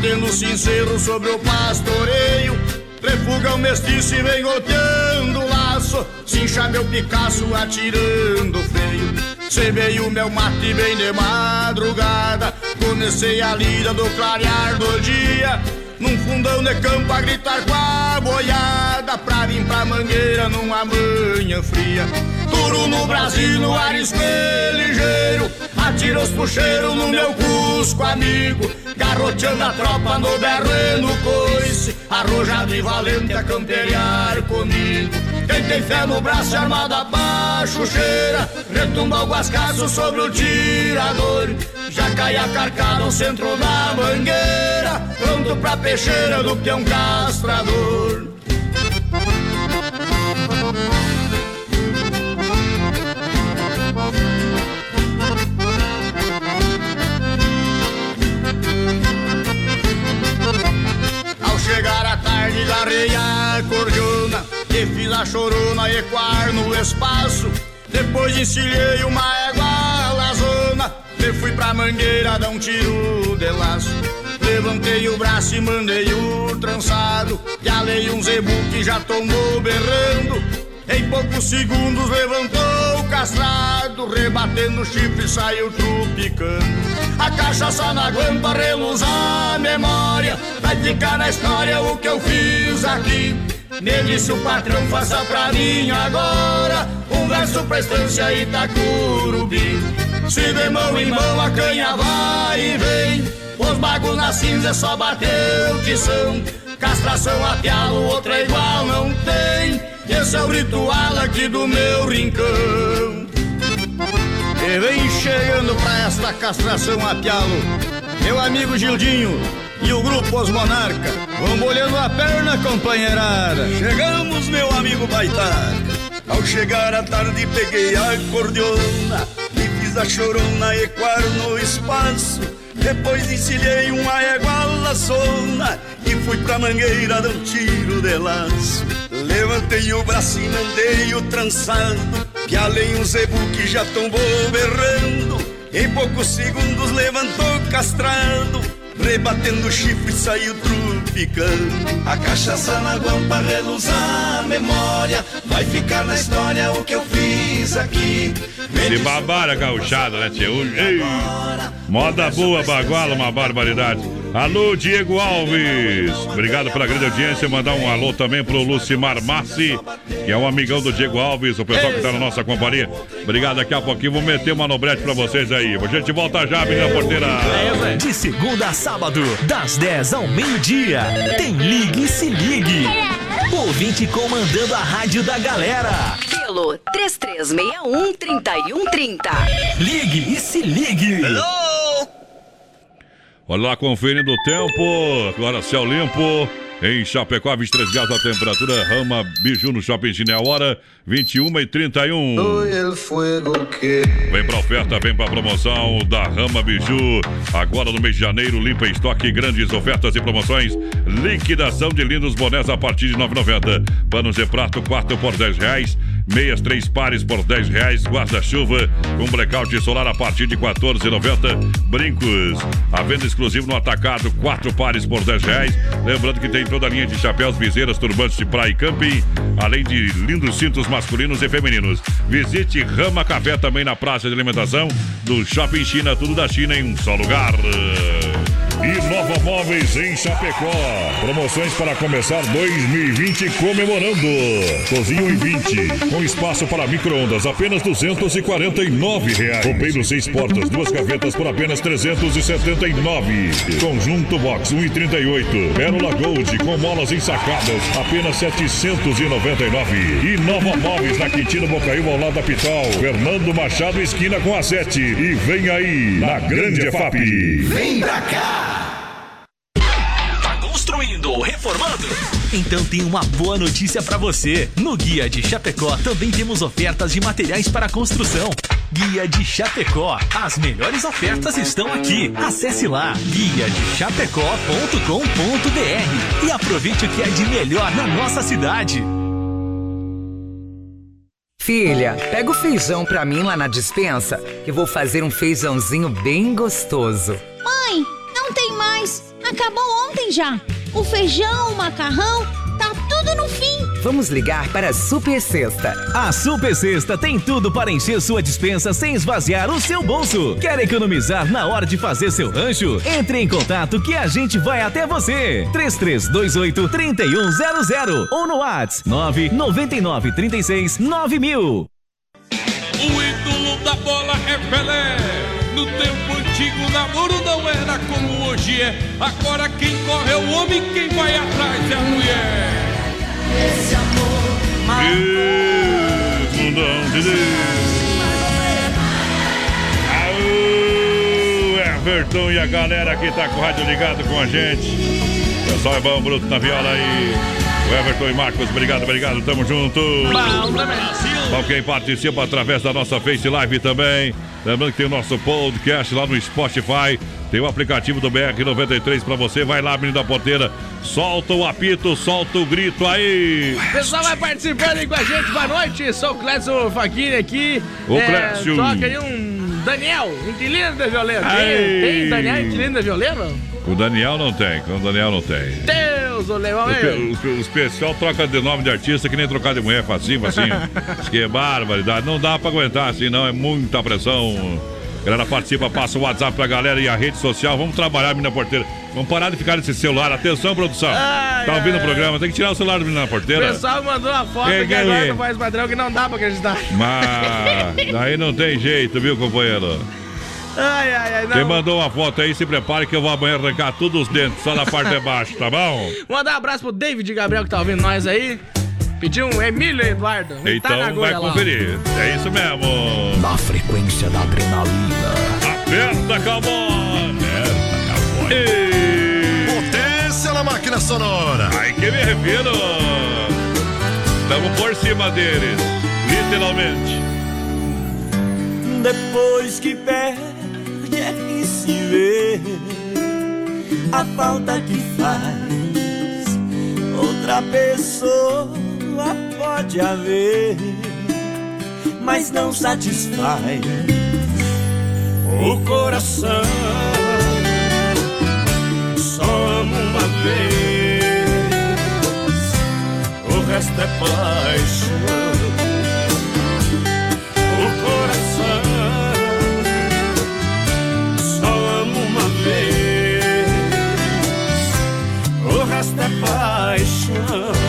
Batendo sincero sobre o pastoreio. Refugão mestiço e vem goteando laço. Cincha meu Picasso atirando freio. Cebei o meu mate bem de madrugada. Comecei a lida do clarear do dia Num fundão de campo a gritar com a boiada Pra vir pra mangueira numa manhã fria. Duro no Brasil, no arisco ligeiro Atira os puxeiros no meu cusco amigo. Garroteando a tropa no berro no coice Arrojado e valente a camperiar comigo. Quem tem fé no braço armado abaixo cheira Retumba o guascaço sobre o tirador. Já cai a carcada ao centro da mangueira Pronto pra peixeira do que um castrador. Chegar a tarde, garrei a cordiona E fiz a chorona ecoar no espaço. Depois encilhei uma égua lazona E fui pra mangueira dar um tiro de laço Levantei o braço e mandei o trançado E alei um zebu que já tomou berrando. Em poucos segundos levantou o castrado Rebatendo o chifre saiu trupicando a cachaça na guampa reluz a memória Vai ficar na história o que eu fiz aqui. Me disse o patrão, faça pra mim agora Um verso pra estância Itacurubi. Se de mão em mão a canha vai e vem Os bagos na cinza só bateu tição Castração a pialo, outra igual não tem. Esse é o ritual aqui do meu rincão. E vem chegando pra esta castração a pialo Meu amigo Gildinho e o grupo Os Monarca Vão bolhando a perna, companheirada. Chegamos, meu amigo Baitar Ao chegar à tarde peguei a cordiona E fiz a chorona ecoar no espaço Depois encilhei uma égua laçona E fui pra mangueira dar um tiro de laço. Levantei o braço e mandei o trançado que além um zebu que já tombou berrando Em poucos segundos levantou castrado Rebatendo o chifre saiu trupicando A cachaça na guampa reluzar a memória Vai ficar na história o que eu fiz aqui Se babara gauchada, né, tio? Ei, moda boa, baguala, uma barbaridade Alô, Diego Alves. Obrigado pela grande audiência. Mandar um alô também pro Lucimar Massi, que é um amigão do Diego Alves, o pessoal que tá na nossa companhia. Obrigado. Daqui a pouquinho vou meter uma nobrete pra vocês aí. A gente volta já, menina porteira. De segunda a sábado, das 10 ao meio-dia. Tem Ligue e Se Ligue. Ouvinte comandando a rádio da galera. Pelo 3361-3130. Ligue e Se Ligue. Olha lá, conferindo o tempo. Agora céu limpo. Em Chapecó, 23 graus a temperatura. Rama Biju no Shopping Chine. A hora 21 e 31. Vem pra oferta, vem pra promoção da Rama Biju. Agora no mês de janeiro, limpa estoque, grandes ofertas e promoções. Liquidação de lindos bonés a partir de 9,90. Panos de prato, 4 por 10 reais. Meias, três pares por 10 reais. Guarda-chuva com blackout solar a partir de 14,90. Brincos, a venda exclusiva no atacado, quatro pares por 10 reais. Lembrando que tem toda a linha de chapéus, viseiras, turbantes de praia e camping, além de lindos cintos masculinos e femininos. Visite Rama Café também na praça de alimentação do Shopping China, tudo da China em um só lugar. E Nova Móveis em Chapecó. Promoções para começar 2020 comemorando. Cozinho em 20, com espaço para micro-ondas, apenas 249 reais. Roupeiro seis portas, duas gavetas por apenas 379. Conjunto Box 1,38. Pérola Gold com molas ensacadas, apenas 799. E Nova Móveis na Quintino Bocaiúva ao lado da Pital. Fernando Machado, esquina com a 7. E vem aí, na Grande EFAP. Vem pra cá! Tá construindo ou reformando? Então tem uma boa notícia pra você. No Guia de Chapecó também temos ofertas de materiais para construção. Guia de Chapecó. As melhores ofertas estão aqui. Acesse lá guiadechapecó.com.br e aproveite o que é de melhor na nossa cidade. Filha, pega o feijão pra mim lá na dispensa, que vou fazer um feijãozinho bem gostoso. Mãe. Acabou ontem já. O feijão, o macarrão, tá tudo no fim. Vamos ligar para a Super Sexta. A Super Sexta tem tudo para encher sua dispensa sem esvaziar o seu bolso. Quer economizar na hora de fazer seu rancho? Entre em contato que a gente vai até você. 3328 3100 ou no WhatsApp 999 36 9000. O ídolo da bola é Pelé. No tempo antigo, namoro não era como hoje é. Agora quem corre é o homem, quem vai atrás é a mulher. Esse amor Fundão de Deus. Aô, Everton e a galera que tá com o rádio ligado com a gente. Pessoal é bom, Bruto na viola aí. O Everton e Marcos, obrigado, obrigado, tamo junto. Bom, quem participa através da nossa Face Live também. Lembrando que tem o nosso podcast lá no Spotify. Tem o aplicativo do BR93 pra você. Vai lá, menino da porteira. Solta o apito, solta o grito aí. Pessoal vai participando aí com a gente, boa noite. Sou o Clécio Faquini aqui. Ô, Clécio. Toca aí um Daniel, inquilino da Violeiro. Ai. Tem, tem Daniel, inquilino da Violeiro? O Daniel não tem, o Daniel não tem. Deus, o Leão Os, é. os, os pessoal troca de nome de artista que nem trocar de mulher facinho, facinho. Isso que é barbaridade. Não dá pra aguentar assim, não. É muita pressão. Galera, participa, passa o WhatsApp pra galera e a rede social. Vamos trabalhar, menina porteira. Vamos parar de ficar nesse celular. Atenção, produção. Ai, tá ouvindo ai, o programa? Tem que tirar o celular do menina O porteira. pessoal mandou uma foto que que agora não faz padrão que não dá pra acreditar. Mas daí não tem jeito, viu, companheiro? Ai, ai, ai, não. Quem mandou uma foto aí, se prepare que eu vou amanhã arrancar tudo os dentes, só na parte de baixo, tá bom? Mandar um abraço pro David Gabriel que tá ouvindo nós aí. Pediu um Emílio Eduardo. Tá na Então vai lá, conferir. É isso mesmo. Na frequência da adrenalina. Aperta, cowboy! Potência na máquina sonora. Ai que me refiro! Tamo por cima deles, literalmente. Depois que perde é que se vê a falta que faz. Outra pessoa pode haver, mas não satisfaz o coração. Só amo uma vez, o resto é paixão. O coração só amo uma vez, o resto é paixão.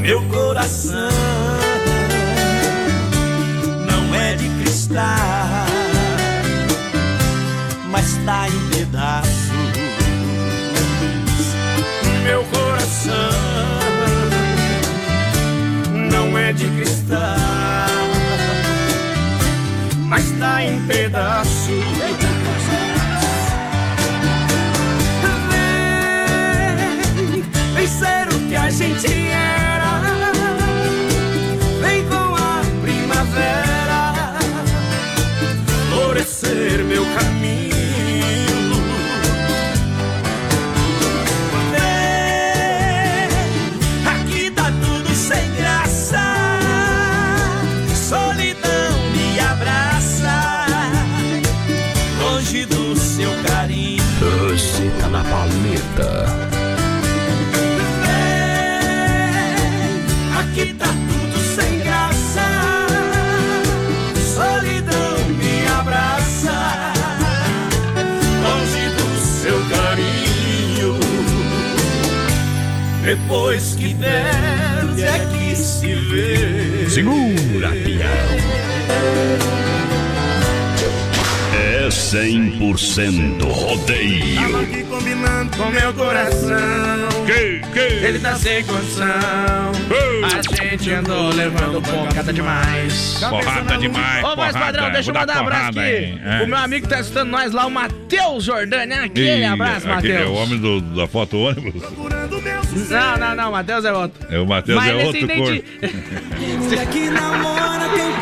Meu coração não é de cristal, mas tá em pedaços. Meu coração não é de cristal, mas tá em pedaços. O que a gente era. Vem com a primavera, florescer meu caminho. Você tá na paleta. Depois que perde é que se vê. Segura, pião. É 100% Tava rodeio. aqui combinando com meu coração. Que, que? Ele tá sem condição. A gente andou levando porrada demais. Porrada demais, Ô, porrada. padrão, deixa eu mandar um abraço aqui. hein? É. O meu amigo tá assistindo nós lá, o Matheus Jordani. Aquele Ih, abraço, Matheus. É o homem do- da foto ônibus. Não, não, não, Matheus é outro. É o Matheus é outro identi- cor.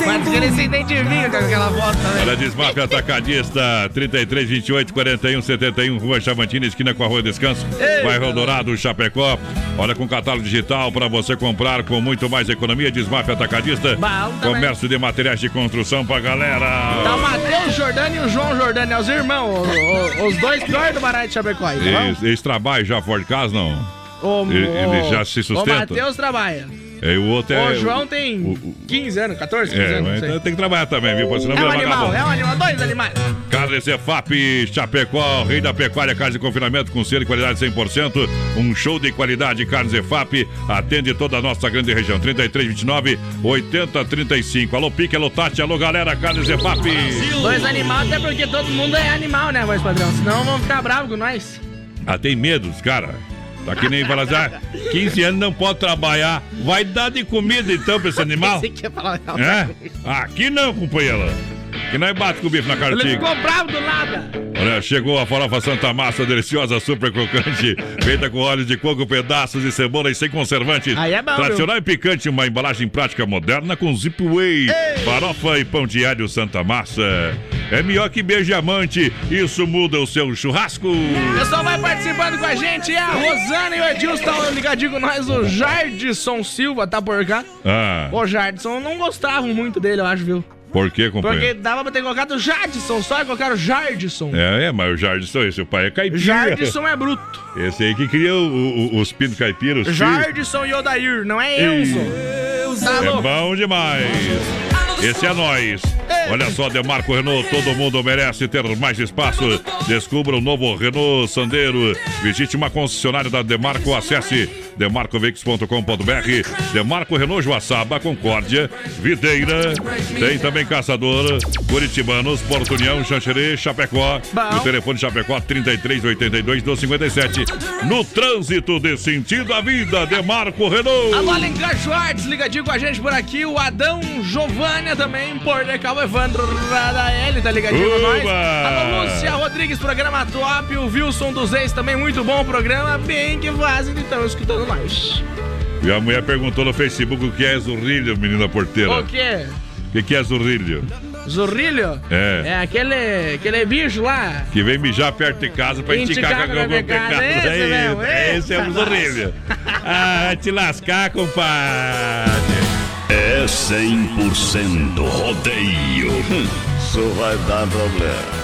Mas que ele se identifica com aquela foto também. Olha, Desmaf Atacadista, 33, 28, 41, 71, Rua Chavantina, esquina com a Rua Descanso, Ei, bairro Dourado, Chapecó. Olha, com catálogo digital para você comprar com muito mais economia. Desmaf Atacadista, também. comércio de materiais de construção pra galera. Tá o Matheus Jordani e o João Jordani, é os irmãos, o- o- os dois piores do Baralho de Chapecó. aí, tá eles trabalham já fora de casa, não? O, Ele- ele já se O sustenta? Matheus trabalha. É, o outro é. o João tem 15 anos, 14, 15 É, anos, então tem que trabalhar também, viu? Senão É um animal, é um animal, dois animais. Carne Cefap, Chapecó, rei da pecuária, carne de confinamento com selo e qualidade 100%. Um show de qualidade, carne Cefap, atende toda a nossa grande região. 33, 29, 80, 35. Alô, Pique, alô, Tati, alô, galera, carne Cefap. Dois animais, até porque todo mundo é animal, né, voz padrão? Senão vão ficar bravos com nós. Ah, tem medos, cara. Tá que nem falar assim, ah, 15 anos não pode trabalhar. Vai dar de comida então pra esse animal? Você quer falar É? Aqui não, companheira. Que nós bate com o bife na Ele cartiga. ficou bravo do nada. Olha, chegou a farofa Santa Massa, deliciosa, super crocante, feita com óleo de coco, pedaços de cebola e sem conservantes. Aí é bom, Tradicional e picante, uma embalagem prática moderna com zip farofa e pão alho Santa Massa. É melhor que beijamante, isso muda o seu churrasco. O pessoal vai participando com a gente. É a Rosana e o Edilson estão ligadinho com nós. O Jardson Silva tá por cá. Ah, O Jardson não gostavam muito dele, eu acho, viu? por que, Porque companheiro? dava pra ter colocado Jardson só e colocaram Jardson. É, é, mas o Jardson, esse o pai é caipira. Jardson é bruto. Esse aí que cria o- o- os pinos caipiras. os Jardson e Odair, não é Enzo. Tá É louco? bom demais. Esse é nós. Olha só, Demarco Renault, todo mundo merece ter mais espaço. Descubra o novo Renault Sandero. Visite uma concessionária da Demarco, acesse demarcoveículos.com.br. Demarco Renault Joaçaba, Concórdia, Videira, tem também Caçador, Curitibanos, Porto União, Xanxerê, Chapecó. O telefone Chapecó 3382 1257. No trânsito de sentido à vida, Demarco Renault. Alô, Alencar Schwartz, ligadinho com a gente por aqui. O Adão Giovânia também, por decal, o Evandro Radaeli, tá ligadinho com nós. Alô, Lúcia Rodrigues, programa top. O Wilson dos Ex também, muito bom o programa. Bem que fazem, então, escutando nós. E a mulher perguntou no Facebook o que é zurrilho, menina porteira. O quê? O que, que é zurrilho? Zurrilho? É. É aquele, aquele bicho lá. Que vem mijar perto de casa pra Enticar enticar com com a a pecado. pecado. Esse É esse é o zurrilho. Ah, te lascar, compadre. É 100% rodeio. Isso vai dar problema.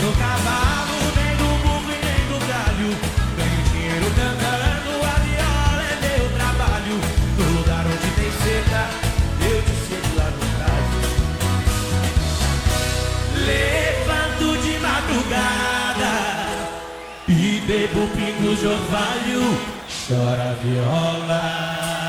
Do cavalo, nem do burro e nem do galho. Ganho dinheiro cantando, a viola é meu trabalho. No lugar onde tem seca, eu te sigo lá no rádio. Levanto de madrugada e bebo pingo de orvalho. Chora viola.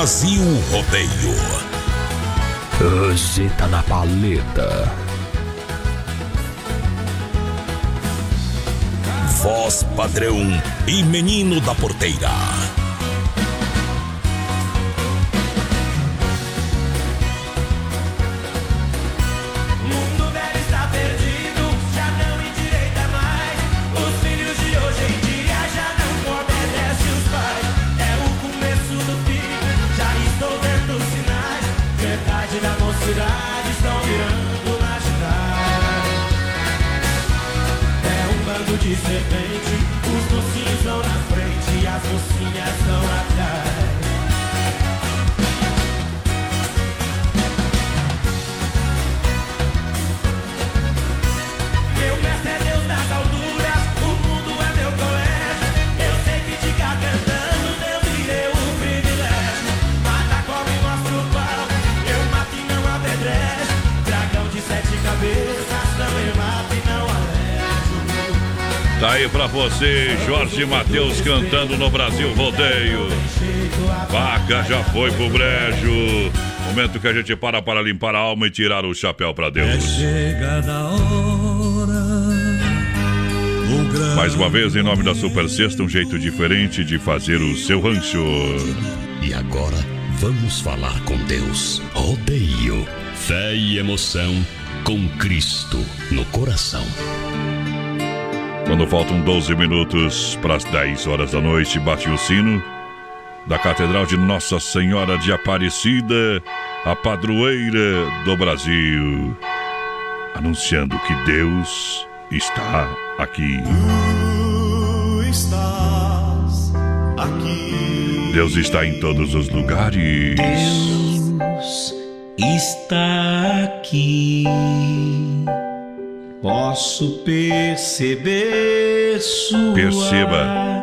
Brasil Rodeio. Roseta na paleta. Voz padrão e menino da porteira. você, Jorge Matheus cantando no Brasil Rodeio. Vaca já foi pro brejo. Momento que a gente para para limpar a alma e tirar o chapéu para Deus. Mais uma vez, em nome da Super Sexta, um jeito diferente de fazer o seu rancho. E agora, vamos falar com Deus. Rodeio, fé e emoção com Cristo no coração. Quando faltam 12 minutos para as 10 horas da noite, bate o sino da Catedral de Nossa Senhora de Aparecida, a padroeira do Brasil, anunciando que Deus está aqui. Tu estás aqui. Deus está em todos os lugares. Deus está aqui. Posso perceber sua Perceba.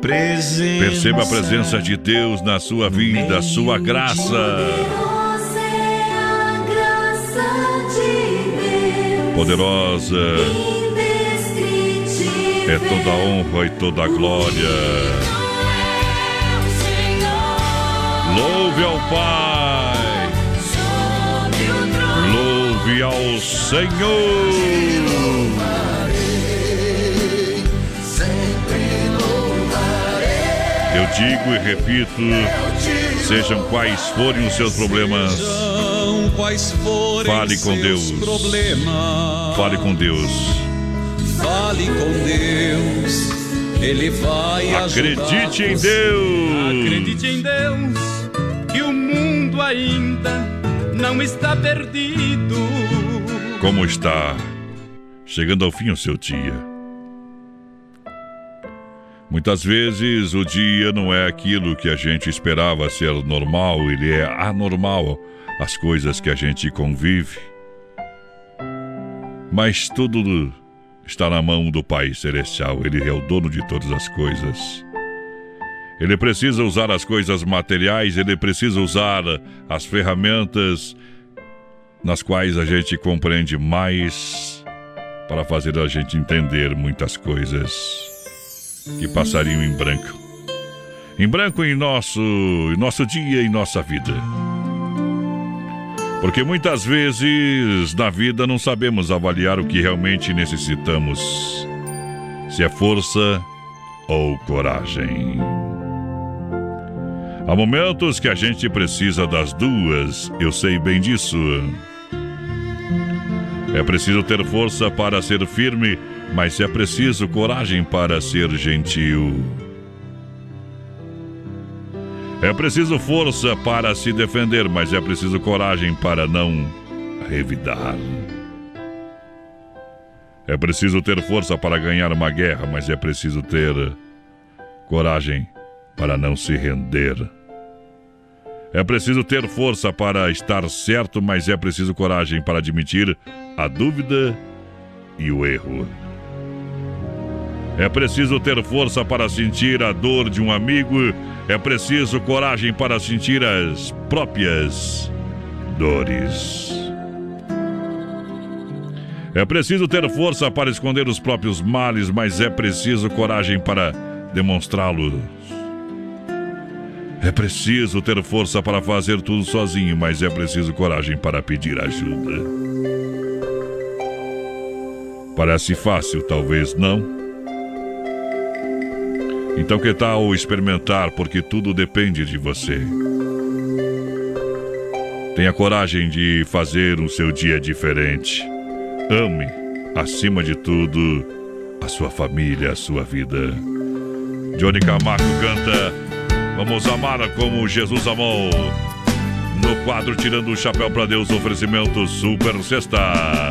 Presença Perceba a presença de Deus na sua vida, sua graça. É graça de Poderosa. É toda a honra e toda a glória. É Louve ao Pai. Louve ao Senhor. Eu digo e repito, sejam quais forem os seus problemas, fale com Deus. Fale com Deus. Fale com Deus, Ele vai Acredite em. Deus. Acredite em Deus, que o mundo ainda não está perdido. Como está chegando ao fim o seu dia? Muitas vezes o dia não é aquilo que a gente esperava ser normal, ele é anormal, as coisas que a gente convive. Mas tudo está na mão do Pai Celestial, ele é o dono de todas as coisas. Ele precisa usar as coisas materiais, ele precisa usar as ferramentas nas quais a gente compreende mais para fazer a gente entender muitas coisas que passariam em branco. Em branco em nosso, em nosso dia e nossa vida. Porque muitas vezes na vida não sabemos avaliar o que realmente necessitamos. Se é força ou coragem. Há momentos que a gente precisa das duas, eu sei bem disso. É preciso ter força para ser firme, mas é preciso coragem para ser gentil. É preciso força para se defender, mas é preciso coragem para não revidar. É preciso ter força para ganhar uma guerra, mas é preciso ter coragem para não se render. É preciso ter força para estar certo, mas é preciso coragem para admitir a dúvida e o erro. É preciso ter força para sentir a dor de um amigo, é preciso coragem para sentir as próprias dores. É preciso ter força para esconder os próprios males, mas é preciso coragem para demonstrá-los. É preciso ter força para fazer tudo sozinho, mas é preciso coragem para pedir ajuda. Parece fácil, talvez não. Então, que tal experimentar, porque tudo depende de você. Tenha coragem de fazer o seu dia diferente. Ame, acima de tudo, a sua família, a sua vida. Johnny Camargo canta Vamos amar como Jesus amou. No quadro Tirando o Chapéu para Deus, oferecimento Super Sexta.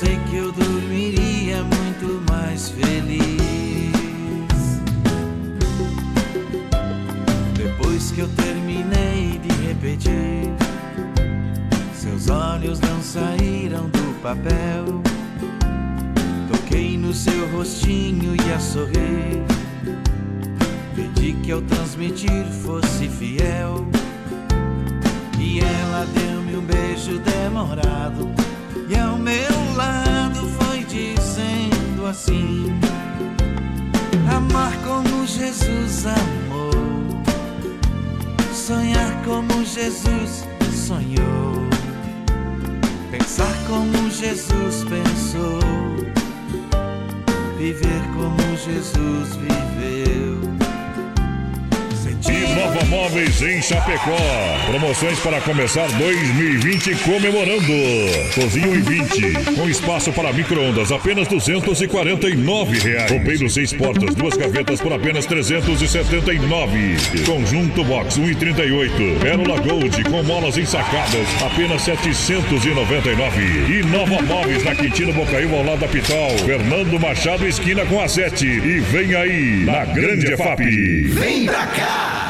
sei que eu dormiria muito mais feliz. Depois que eu terminei de repetir, seus olhos não saíram do papel. Toquei no seu rostinho e a sorrir. Pedi que ao transmitir fosse fiel. E ela deu-me um beijo demorado. E ao meu lado foi dizendo assim: Amar como Jesus amou. Sonhar como Jesus sonhou. Pensar como Jesus pensou. Viver como Jesus viveu. Nova Móveis em Chapecó. Promoções para começar 2020 comemorando. Cozinha 1,20 com espaço para micro-ondas apenas 249 reais. Roupeiro seis portas, duas gavetas por apenas 379. Conjunto Box 1,38. Pérola Gold com molas ensacadas apenas 799. E Nova Móveis na Quintino Bocaiúva ao lado da Pitol. Fernando Machado esquina com a 7. E vem aí na Grande EFAP. Vem pra cá!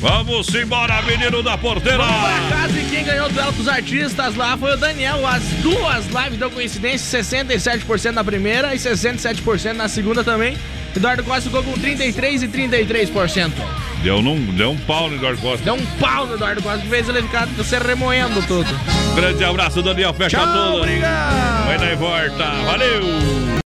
Vamos embora, menino da porteira! Casa e quem ganhou o duelo com os artistas lá foi o Daniel. As duas lives deu coincidência, 67% na primeira e 67% na segunda também. Eduardo Costa ficou com 33% e 33%. Deu, num, deu um pau no Eduardo Costa. Deu um pau no Eduardo Costa que fez ele ficar se remoendo tudo. Grande abraço, Daniel. Fecha Tchau, tudo. obrigado. Vai na e volta. Valeu!